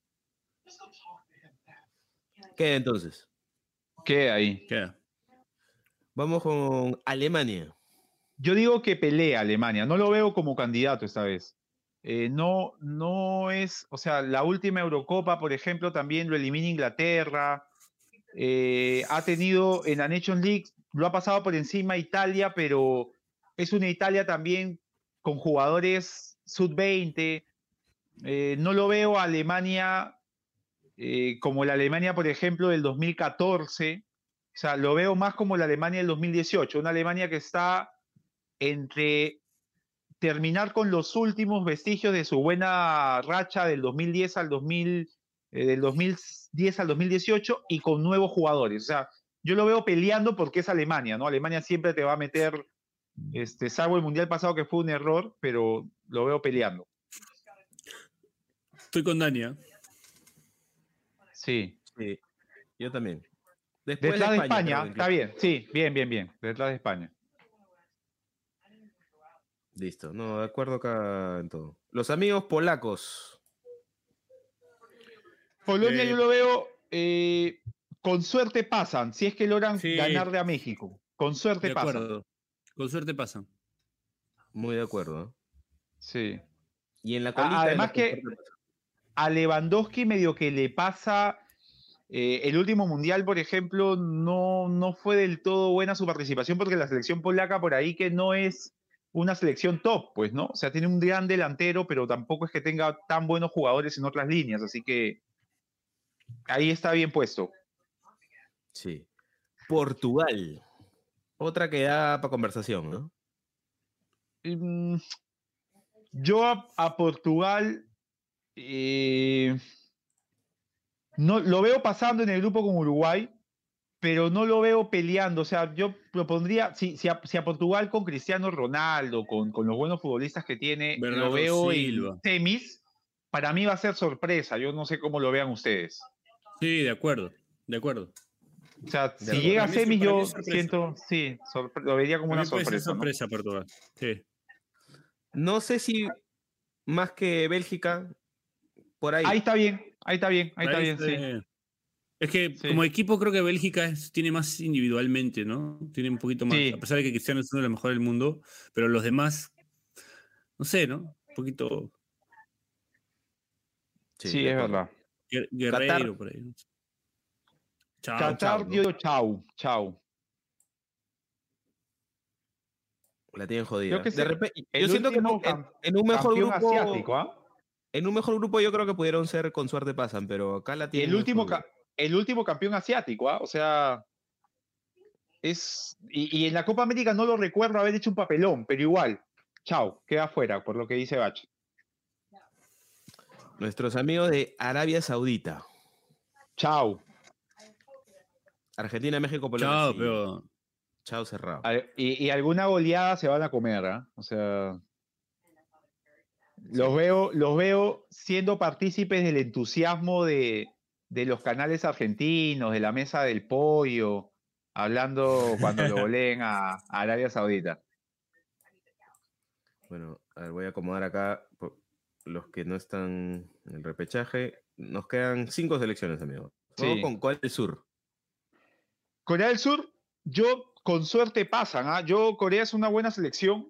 Speaker 5: ¿Qué entonces?
Speaker 4: ¿Qué ahí?
Speaker 3: Queda.
Speaker 5: Vamos con Alemania.
Speaker 4: Yo digo que pelea Alemania, no lo veo como candidato esta vez. Eh, no, no es, o sea, la última Eurocopa, por ejemplo, también lo elimina Inglaterra. Eh, ha tenido en la Nations League, lo ha pasado por encima Italia, pero es una Italia también con jugadores sub-20. Eh, no lo veo a Alemania eh, como la Alemania, por ejemplo, del 2014. O sea, lo veo más como la Alemania del 2018, una Alemania que está entre terminar con los últimos vestigios de su buena racha del 2010 al 2000, eh, del 2010 al 2018 y con nuevos jugadores. O sea, yo lo veo peleando porque es Alemania, ¿no? Alemania siempre te va a meter, este, salvo el mundial pasado que fue un error, pero lo veo peleando.
Speaker 3: Estoy con Dania.
Speaker 4: Sí.
Speaker 5: Sí, yo también. Después
Speaker 4: Detrás de España, está bien. Sí, bien, bien, bien. Detrás de España.
Speaker 5: Listo, no, de acuerdo acá en todo. Los amigos polacos.
Speaker 4: Polonia
Speaker 3: Eh,
Speaker 4: yo lo veo, eh, con suerte pasan, si es que logran
Speaker 3: Sí.
Speaker 4: ganarle a México. Con suerte
Speaker 3: De
Speaker 4: pasan.
Speaker 3: Con suerte pasan.
Speaker 5: Muy de acuerdo.
Speaker 4: Sí.
Speaker 5: Y en la colita.
Speaker 4: además que- A Lewandowski medio que le pasa, eh, el último mundial, por ejemplo, no, no fue del todo buena su participación porque la selección polaca por ahí que no es una selección top, pues, ¿no? O sea, tiene un gran delantero, pero tampoco es que tenga tan buenos jugadores en otras líneas, así que ahí está bien puesto.
Speaker 5: Sí. Portugal. Otra que da para conversación, ¿no?
Speaker 4: Mm, Yo a, a Portugal eh, no lo veo pasando en el grupo con Uruguay, pero no lo veo peleando. O sea, yo propondría, si, si, a, si a Portugal con Cristiano Ronaldo, con, con los buenos futbolistas que tiene,
Speaker 3: Bernardo
Speaker 4: lo veo
Speaker 3: Silva.
Speaker 4: en semis, para mí va a ser sorpresa. Yo no sé cómo lo vean ustedes.
Speaker 3: Sí, de acuerdo. De acuerdo.
Speaker 4: O sea,
Speaker 5: De
Speaker 4: si
Speaker 5: acuerdo.
Speaker 4: llega a
Speaker 3: sí, mí
Speaker 4: yo
Speaker 3: sorpresa.
Speaker 4: siento, sí, lo vería como una
Speaker 3: ser
Speaker 4: sorpresa. ¿no?
Speaker 3: sorpresa Portugal. Sí.
Speaker 5: No sé si más que Bélgica, por ahí.
Speaker 4: Ahí está bien, ahí está bien, ahí está bien,
Speaker 3: está
Speaker 4: sí.
Speaker 3: Es que
Speaker 4: Sí.
Speaker 3: como equipo creo que Bélgica es- tiene más individualmente, ¿no? Tiene un poquito más,
Speaker 4: Sí.
Speaker 3: a pesar de que Cristiano es uno de los mejores del mundo, pero los demás, no sé, ¿no? Un poquito
Speaker 4: Sí,
Speaker 5: de
Speaker 4: es verdad.
Speaker 3: Guer- guerrero por ahí. Chao,
Speaker 4: Qatar,
Speaker 3: chao.
Speaker 4: yo digo chau, chau.
Speaker 5: La tienen jodida.
Speaker 4: Yo que
Speaker 5: De
Speaker 4: sé,
Speaker 5: repe- yo siento que en un, en-
Speaker 4: cam-
Speaker 5: en un mejor grupo.
Speaker 4: asiático, ¿ah?
Speaker 5: En un mejor grupo yo creo que pudieron ser con suerte pasan, pero acá la tienen.
Speaker 4: el último, el último campeón asiático, ¿ah? O sea, es. Y, y en la Copa América no lo recuerdo haber hecho un papelón, pero igual, chao, queda afuera, por lo que dice Bach.
Speaker 5: Nuestros amigos de Arabia Saudita.
Speaker 4: Chao.
Speaker 5: Argentina, México, Polonia.
Speaker 3: Chao,
Speaker 5: sí.
Speaker 3: pero.
Speaker 5: Chao cerrado.
Speaker 4: Y, y alguna goleada se van a comer, ¿ah? O sea. Los veo, los veo siendo partícipes del entusiasmo de, de los canales argentinos, de la mesa del pollo, hablando cuando lo goleen a, a Arabia Saudita.
Speaker 5: Bueno, a ver, voy a acomodar acá los que no están en el repechaje. Nos quedan cinco selecciones, amigos. Vamos
Speaker 4: Sí.
Speaker 5: con Corea del Sur.
Speaker 4: Corea del Sur, yo con suerte pasan, ¿ah? Yo, Corea es una buena selección,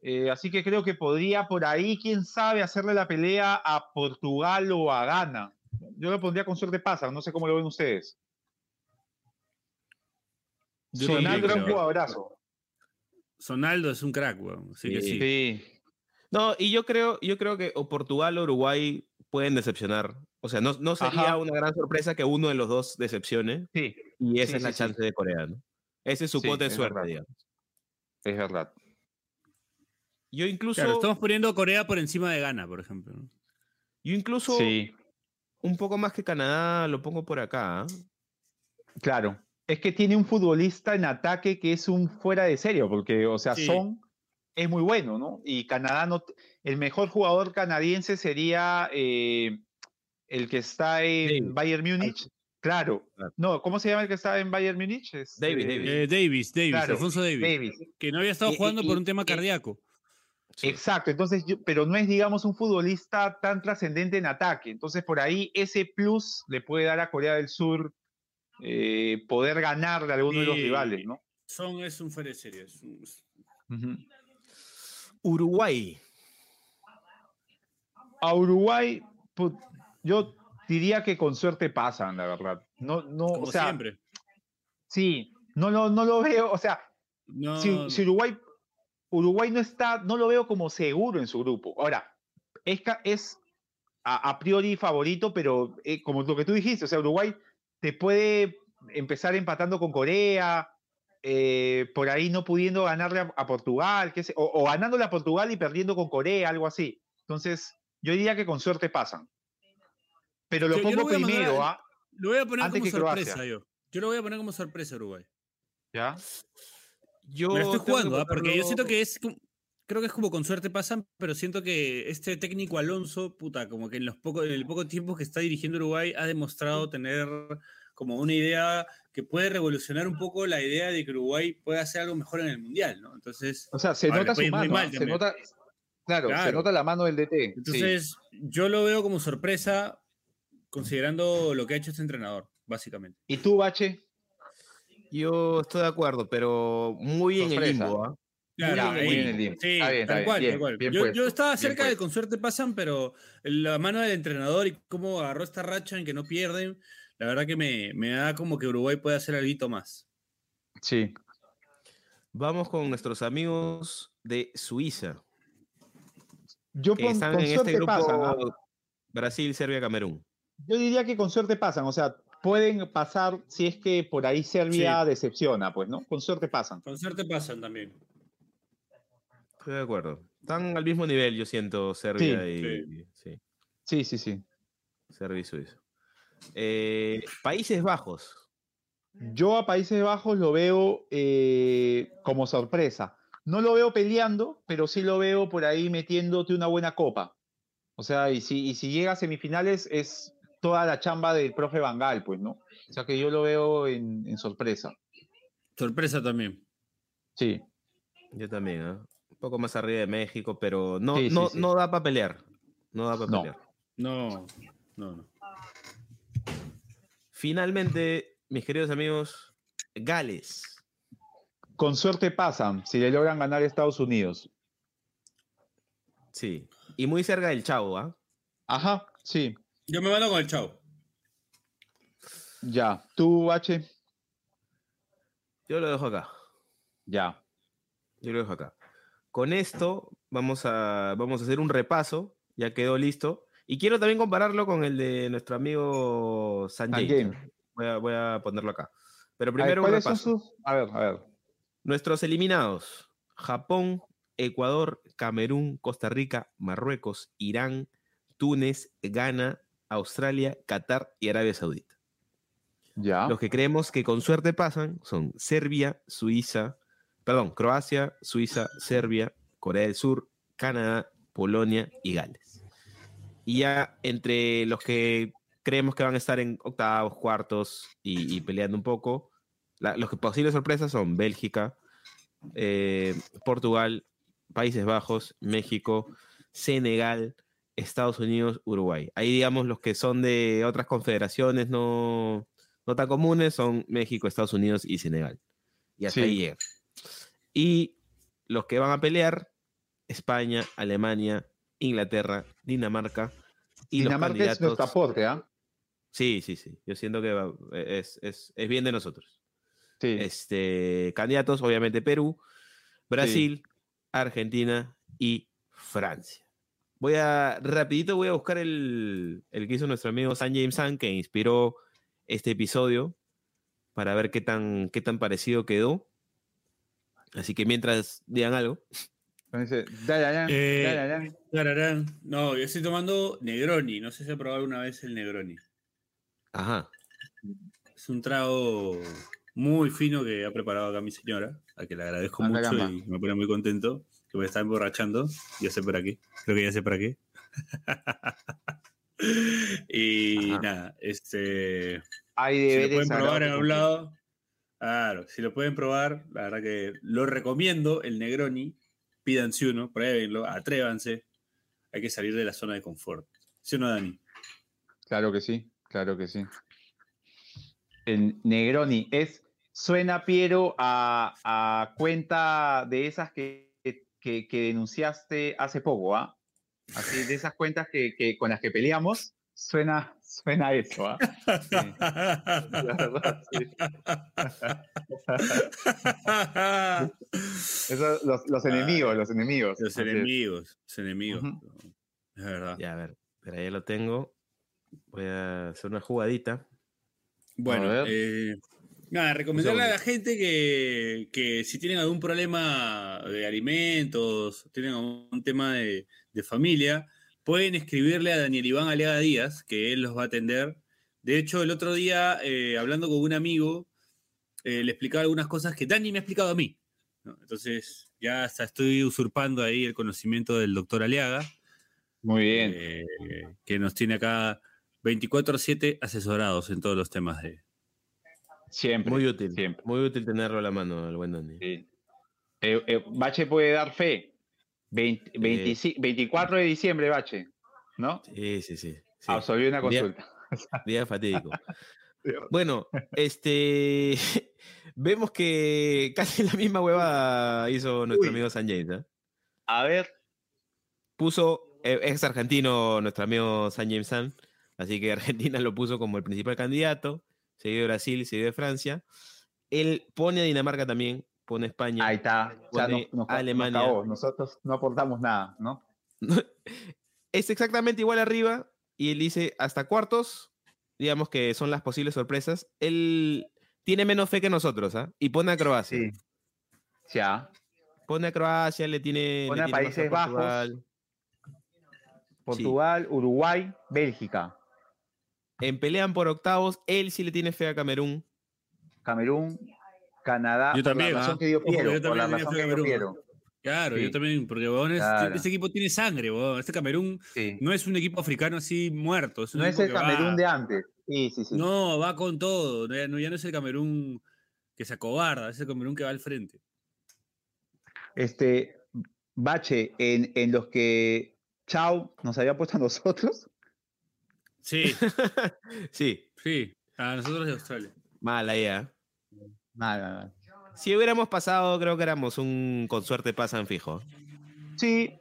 Speaker 4: eh, así que creo que podría por ahí, quién sabe, hacerle la pelea a Portugal o a Ghana. Yo lo pondría con suerte pasan, no sé cómo lo ven ustedes.
Speaker 3: Yo
Speaker 4: Sonal,
Speaker 3: también
Speaker 4: gran
Speaker 3: creo.
Speaker 4: jugadorazo.
Speaker 3: Sonaldo es un crack, weón. Así que
Speaker 5: Sí.
Speaker 3: sí.
Speaker 5: No, y yo creo, yo creo que o Portugal o Uruguay pueden decepcionar. O sea, no, no sería
Speaker 4: Ajá.
Speaker 5: una gran sorpresa que uno de los dos decepcione.
Speaker 4: sí,
Speaker 5: Y esa
Speaker 4: Sí,
Speaker 5: es la
Speaker 4: sí, sí.
Speaker 5: chance de Corea, ¿no? Ese es su
Speaker 4: Sí,
Speaker 5: cuota de suerte,
Speaker 4: verdad.
Speaker 5: digamos.
Speaker 4: es verdad.
Speaker 5: Yo incluso,
Speaker 3: Claro, estamos poniendo a Corea por encima de Ghana, por ejemplo.
Speaker 5: yo incluso
Speaker 4: Sí,
Speaker 5: un poco más que Canadá lo pongo por acá. ¿ah?
Speaker 4: claro. Es que tiene un futbolista en ataque que es un fuera de serio, porque, o sea,
Speaker 3: Sí.
Speaker 4: Son es muy bueno, ¿no? Y Canadá no. El mejor jugador canadiense sería eh, el que está en. Bayern Múnich. Claro. No, ¿cómo se llama el que está en Bayern Múnich? Es,
Speaker 5: Davis,
Speaker 4: eh,
Speaker 5: Davis.
Speaker 3: Eh, Davis, Davis,
Speaker 4: Claro,
Speaker 3: Alfonso Davis,
Speaker 4: Davis.
Speaker 3: Que no había estado
Speaker 4: Y-
Speaker 3: jugando
Speaker 4: y-
Speaker 3: por un tema
Speaker 4: y-
Speaker 3: cardíaco.
Speaker 5: Sí.
Speaker 4: Exacto, entonces, yo- pero no es, digamos, un futbolista tan trascendente en ataque. Entonces, por ahí ese plus le puede dar a Corea del Sur eh, poder ganarle a alguno de los rivales, ¿no?
Speaker 3: Son es un fuera de serie. es un-.
Speaker 5: Uruguay.
Speaker 4: A Uruguay, put- yo diría que con suerte pasan, la verdad. No, no,
Speaker 3: como
Speaker 4: o sea,
Speaker 3: siempre.
Speaker 4: sí, no, lo- no lo veo, o sea,
Speaker 3: No,
Speaker 4: si, si Uruguay, Uruguay no está, no lo veo como seguro en su grupo. Ahora, es, es a, a priori favorito, pero eh, como lo que tú dijiste, o sea, Uruguay te puede empezar empatando con Corea, eh, por ahí no pudiendo ganarle a, a Portugal, qué sé- o, o ganándole a Portugal y perdiendo con Corea, algo así. Entonces, yo diría que con suerte pasan. Pero lo
Speaker 3: Yo- yo lo
Speaker 4: pongo
Speaker 3: voy a mandar
Speaker 4: primero,
Speaker 3: a-
Speaker 4: ¿ah?
Speaker 3: lo voy a poner
Speaker 4: antes
Speaker 3: como
Speaker 4: que Croacia.
Speaker 3: sorpresa yo. Yo lo voy a poner como sorpresa a Uruguay.
Speaker 4: ¿Ya?
Speaker 5: Yo
Speaker 3: Me estoy
Speaker 5: que
Speaker 3: jugando, ¿ah? porque yo siento que es. como- Creo que es como con suerte pasan, pero siento que este técnico Alonso, puta, como que en, los poco, en el poco tiempo que está dirigiendo Uruguay, ha demostrado tener como una idea que puede revolucionar un poco la idea de que Uruguay puede hacer algo mejor en el Mundial, ¿no? Entonces,
Speaker 4: O sea, se nota su mano,
Speaker 3: mal
Speaker 4: ¿ah? se nota, claro, se
Speaker 3: Claro.
Speaker 4: nota la mano del DT. sí.
Speaker 3: entonces yo lo veo como sorpresa, considerando lo que ha hecho este entrenador, básicamente.
Speaker 4: ¿Y tú, Bache?
Speaker 5: Yo estoy de acuerdo, pero muy en el
Speaker 4: Sorpresa.
Speaker 5: limbo. ¿ah?
Speaker 3: Claro,
Speaker 4: muy en el limbo.
Speaker 3: Sí,
Speaker 4: Está bien, está
Speaker 3: tal
Speaker 4: bien,
Speaker 3: cual,
Speaker 4: bien,
Speaker 3: tal cual.
Speaker 4: bien
Speaker 3: yo, yo estaba
Speaker 4: bien
Speaker 3: cerca de con suerte pasan, pero la mano del entrenador y cómo agarró esta racha en que no pierden, la verdad que me, me da como que Uruguay puede hacer algo más.
Speaker 4: Sí.
Speaker 5: Vamos con nuestros amigos de Suiza,
Speaker 4: Yo
Speaker 5: que
Speaker 4: pon-
Speaker 5: están
Speaker 4: con
Speaker 5: en
Speaker 4: suerte
Speaker 5: este grupo
Speaker 4: pasan. ¿ah?
Speaker 5: Brasil, Serbia, Camerún.
Speaker 4: Yo diría que con suerte pasan. O sea, pueden pasar si es que por ahí Serbia decepciona, pues, ¿no? Con suerte pasan.
Speaker 3: Con suerte pasan también.
Speaker 5: Estoy de acuerdo. Están al mismo nivel, yo siento, Serbia
Speaker 4: Sí,
Speaker 5: y sí,
Speaker 4: Sí, sí, sí.
Speaker 5: Serbia y Suiza. Eh, Países Bajos.
Speaker 4: Yo a Países Bajos lo veo eh, como sorpresa. No lo veo peleando, pero sí lo veo por ahí metiéndote una buena copa. O sea, y si, y si llega a semifinales es toda la chamba del profe Bangal, pues, ¿no? O sea que yo lo veo en, en sorpresa.
Speaker 3: Sorpresa también.
Speaker 4: Sí.
Speaker 5: Yo también, ¿ah? Un poco más arriba de México, pero no,
Speaker 4: Sí, sí,
Speaker 5: no,
Speaker 4: sí.
Speaker 5: no da para pelear. No da para
Speaker 4: No.
Speaker 5: pelear.
Speaker 3: No, no, no.
Speaker 5: Finalmente, mis queridos amigos, Gales.
Speaker 4: Con suerte pasan si le logran ganar a Estados Unidos.
Speaker 5: Sí. Y muy cerca del Chavo, ¿ah?
Speaker 4: Ajá, sí.
Speaker 3: Yo me mando con el chavo.
Speaker 4: Ya. ¿Tú, H?
Speaker 5: Yo lo dejo acá.
Speaker 4: Ya.
Speaker 5: Yo lo dejo acá. Con esto vamos a, vamos a hacer un repaso, ya quedó listo. Y quiero también compararlo con el de nuestro amigo San
Speaker 4: San
Speaker 5: James.
Speaker 4: James.
Speaker 5: Voy a, voy a ponerlo acá. Pero
Speaker 4: A ver,
Speaker 5: primero un
Speaker 4: ¿cuáles son
Speaker 5: repaso.
Speaker 4: sus...? A ver, a ver.
Speaker 5: Nuestros eliminados: Japón, Ecuador, Camerún, Costa Rica, Marruecos, Irán, Túnez, Ghana, Australia, Qatar y Arabia Saudita.
Speaker 4: Ya.
Speaker 5: Los que creemos que con suerte pasan son Serbia, Suiza, perdón, Croacia, Suiza, Serbia, Corea del Sur, Canadá, Polonia y Gales. Y ya entre los que creemos que van a estar en octavos, cuartos y, y peleando un poco, la- los que posibles sorpresas son Bélgica, eh, Portugal, Países Bajos, México, Senegal, Estados Unidos, Uruguay. Ahí digamos los que son de otras confederaciones no, no tan comunes son México, Estados Unidos y Senegal. Y hasta
Speaker 4: Sí.
Speaker 5: ahí llega. Y los que van a pelear, España, Alemania, Inglaterra, Dinamarca. Y los
Speaker 4: Dinamarca es nuestro
Speaker 5: candidatos-
Speaker 4: aporte, ¿ah?
Speaker 5: Sí, sí, sí. Yo siento que va- es, es- es bien de nosotros.
Speaker 4: Sí.
Speaker 5: Este, candidatos, obviamente, Perú, Brasil, Argentina y Francia. Voy a, rapidito voy a buscar el, el que hizo nuestro amigo San James San, que inspiró este episodio, para ver qué tan, qué tan parecido quedó. Así que mientras digan algo.
Speaker 4: Dice, "Dararán,
Speaker 3: Eh,
Speaker 4: dararán".
Speaker 3: Tararán. No, yo estoy tomando Negroni. No sé si he probado alguna vez el Negroni.
Speaker 5: Ajá.
Speaker 3: Es un trago muy fino que ha preparado acá mi señora, a que le agradezco
Speaker 4: Anda,
Speaker 3: mucho y me pone muy contento, que me está emborrachando. Ya sé para qué. Creo que ya sé para qué. y
Speaker 5: Ajá.
Speaker 3: nada, este.
Speaker 4: Hay
Speaker 3: Si lo pueden probar en
Speaker 4: que
Speaker 3: lado. Claro, si lo pueden probar, la verdad que lo recomiendo, el Negroni. Pídanse uno, pruébenlo, atrévanse. Hay que salir de la zona de confort. ¿Sí o no, Dani?
Speaker 4: Claro que sí, claro que sí. Negroni es, suena Piero a, cuenta de esas que, que, denunciaste hace poco, ¿ah? Así, de esas cuentas que con las que peleamos, suena, suena eso, ¿ah? Sí, la verdad, sí. Los, los enemigos, los enemigos.
Speaker 3: Los enemigos, los enemigos. Es verdad.
Speaker 5: Ya, a ver. Pero ya lo tengo. Voy a hacer una jugadita.
Speaker 3: Bueno, eh, nada, recomendarle a la gente que, que si tienen algún problema de alimentos, tienen algún tema de, de familia, pueden escribirle a Daniel Iván Aliaga Díaz, que él los va a atender. De hecho, el otro día, eh, hablando con un amigo, eh, le explicaba algunas cosas que Dani me ha explicado a mí. ¿no? Entonces, ya hasta estoy usurpando ahí el conocimiento del doctor Aliaga.
Speaker 4: Muy bien.
Speaker 3: eh, que nos tiene acá 24-7 asesorados en todos los temas de...
Speaker 4: siempre.
Speaker 5: Muy útil.
Speaker 4: Siempre.
Speaker 5: Muy útil tenerlo a la mano, el buen Dani.
Speaker 4: Sí. Eh, eh, Bache puede dar fe. 20 25 24 de diciembre, Bache. ¿No?
Speaker 5: Sí, sí, sí. sí.
Speaker 4: Absolvió una consulta.
Speaker 5: Día fatídico. Bueno, este. Vemos que casi la misma hueva hizo nuestro
Speaker 4: Uy.
Speaker 5: amigo San James. ¿ah?
Speaker 4: A ver,
Speaker 5: Puso, eh, es argentino nuestro amigo San James San, así que Argentina lo puso como el principal candidato, seguido de Brasil, seguido de Francia. Él pone a Dinamarca también, pone España.
Speaker 4: ahí está. O sea,
Speaker 5: Pone
Speaker 4: nos- nos- nos
Speaker 5: Alemania.
Speaker 4: Nosotros no aportamos nada, ¿no?
Speaker 5: es exactamente igual arriba y él dice hasta cuartos, digamos que son las posibles sorpresas. Él tiene menos fe que nosotros, ¿ah? Y pone a Croacia.
Speaker 4: Sí. Ya.
Speaker 5: Pone a Croacia, le tiene, le
Speaker 4: Pone a Países Bajos.
Speaker 5: Portugal.
Speaker 4: Portugal, Uruguay, Bélgica,
Speaker 5: En pelean por octavos, él sí le tiene fe a Camerún.
Speaker 4: Camerún, Canadá.
Speaker 3: Yo
Speaker 4: por
Speaker 3: también,
Speaker 4: La razón
Speaker 3: ¿ah?
Speaker 4: que dio
Speaker 3: Ojo,
Speaker 4: Piero.
Speaker 3: yo
Speaker 4: por la
Speaker 3: también
Speaker 4: razón que dio
Speaker 3: Camerún.
Speaker 4: Piero.
Speaker 3: Claro,
Speaker 4: Sí.
Speaker 3: yo también, porque weón, es-
Speaker 4: Claro.
Speaker 3: este equipo tiene sangre, weón. Este Camerún
Speaker 4: Sí.
Speaker 3: no es un equipo africano así muerto. Es un
Speaker 4: No es el
Speaker 3: va-
Speaker 4: Camerún de antes. Sí, sí, sí.
Speaker 3: No, va con todo. Ya no, ya no es el Camerún que se acobarda, es el Camerún que va al frente.
Speaker 4: Este, Bache, en, en los que Chao nos había puesto a nosotros,
Speaker 3: Sí,
Speaker 5: sí,
Speaker 3: sí. A nosotros de Australia.
Speaker 5: mala ya. Si hubiéramos pasado, creo que éramos un con suerte pasan fijo.
Speaker 4: Sí.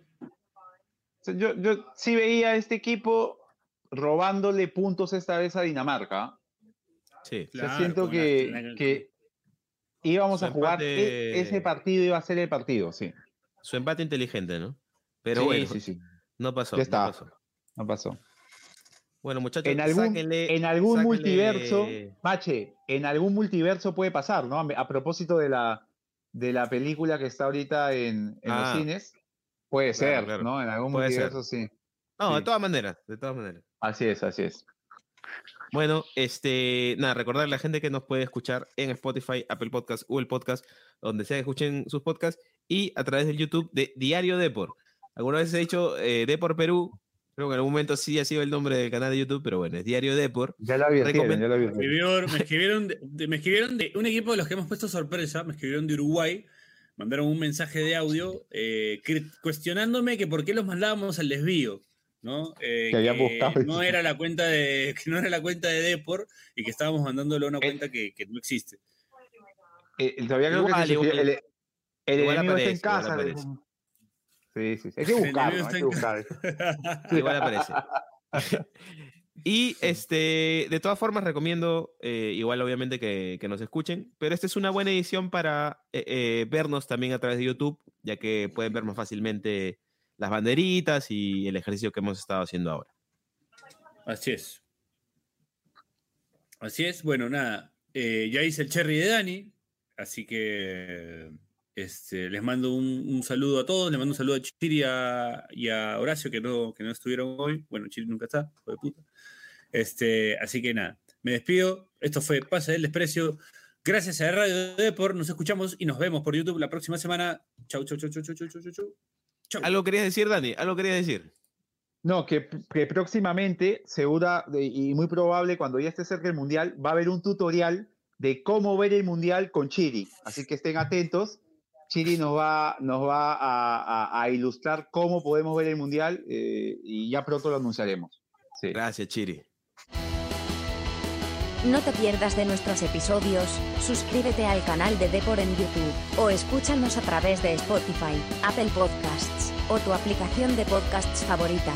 Speaker 4: Yo, yo sí veía a este equipo robándole puntos esta vez a Dinamarca.
Speaker 5: Sí.
Speaker 4: O sea,
Speaker 3: Claro,
Speaker 4: siento que,
Speaker 3: la-
Speaker 4: que íbamos
Speaker 5: Su
Speaker 4: a jugar,
Speaker 5: empate-
Speaker 4: e- ese partido iba a ser el partido, sí.
Speaker 5: Su empate inteligente, ¿no? Pero
Speaker 4: sí,
Speaker 5: bueno,
Speaker 4: sí, sí,
Speaker 5: no pasó.
Speaker 4: Ya
Speaker 5: no
Speaker 4: está.
Speaker 5: pasó.
Speaker 4: no pasó.
Speaker 5: Bueno, muchachos,
Speaker 4: En algún,
Speaker 5: sáquenle-
Speaker 4: en algún
Speaker 5: sáquenle-
Speaker 4: multiverso, Mache, en algún multiverso puede pasar, ¿no? A, propósito de la, de la película que está ahorita en, en
Speaker 5: Ah.
Speaker 4: los cines, puede
Speaker 5: Claro,
Speaker 4: ser,
Speaker 5: claro.
Speaker 4: ¿no? En algún
Speaker 5: Puede ser.
Speaker 4: multiverso sí.
Speaker 5: No, de todas maneras, de todas maneras.
Speaker 4: Así es, así es.
Speaker 5: Bueno, este, nada, recordarle a la gente que nos puede escuchar en Spotify, Apple Podcast, Google Podcast, donde sea que escuchen sus podcasts, y a través del YouTube de Diario Depor. Alguna vez he dicho eh, Depor Perú, creo que en algún momento sí ha sido el nombre del canal de YouTube, pero bueno, es Diario Depor.
Speaker 4: Ya lo advirtieron,
Speaker 5: Recomen-
Speaker 4: ya lo
Speaker 3: Me escribieron, me escribieron de, de- me escribieron de un equipo de los que hemos puesto sorpresa, me escribieron de Uruguay, mandaron un mensaje de audio eh, cuestionándome que por qué los mandábamos al desvío, ¿no? Eh,
Speaker 4: Que habían buscado.
Speaker 3: no era la cuenta de que no era la cuenta de Depor y que estábamos mandándolo a una cuenta que, que no existe.
Speaker 4: Eh, todavía creo
Speaker 5: Igual,
Speaker 4: que se
Speaker 5: igual.
Speaker 4: suscribió- el, el
Speaker 5: Igual
Speaker 4: enemigo
Speaker 5: aparece,
Speaker 4: está en casa. Sí, sí, sí. Hay que buscarlo, hay que buscarlo.
Speaker 5: Igual aparece. y este, de todas formas, recomiendo eh, igual obviamente que, que nos escuchen, pero esta es una buena edición para eh, eh, vernos también a través de YouTube, ya que pueden ver más fácilmente las banderitas y el ejercicio que hemos estado haciendo ahora.
Speaker 3: Así es. Así es. Bueno, nada. ya hice el cherry de Dani. Así que este, les mando un, saludo a todos, les mando un saludo a Chiri y a, Horacio, que no, que no estuvieron hoy. Bueno, Chiri nunca está, hijo puta. Este, así que nada, me despido. Esto fue Pase del Desprecio. Gracias a Radio Deport, nos escuchamos y nos vemos por YouTube la próxima semana. Chau, chau, chau, chau, chau, chau, chau, chau. chau.
Speaker 5: ¿Algo querías decir, Dani? ¿Algo querías decir?
Speaker 4: No, que, que próximamente, segura y muy probable, cuando ya esté cerca el Mundial, va a haber un tutorial de cómo ver el Mundial con Chiri. Así que estén atentos Chiri nos va, nos va a, a- a ilustrar cómo podemos ver el Mundial eh, y ya pronto lo anunciaremos. Sí.
Speaker 5: Gracias, Chiri.
Speaker 2: No te pierdas de nuestros episodios, suscríbete al canal de Depor en YouTube, o escúchanos a través de Spotify, Apple Podcasts, o tu aplicación de podcasts favorita.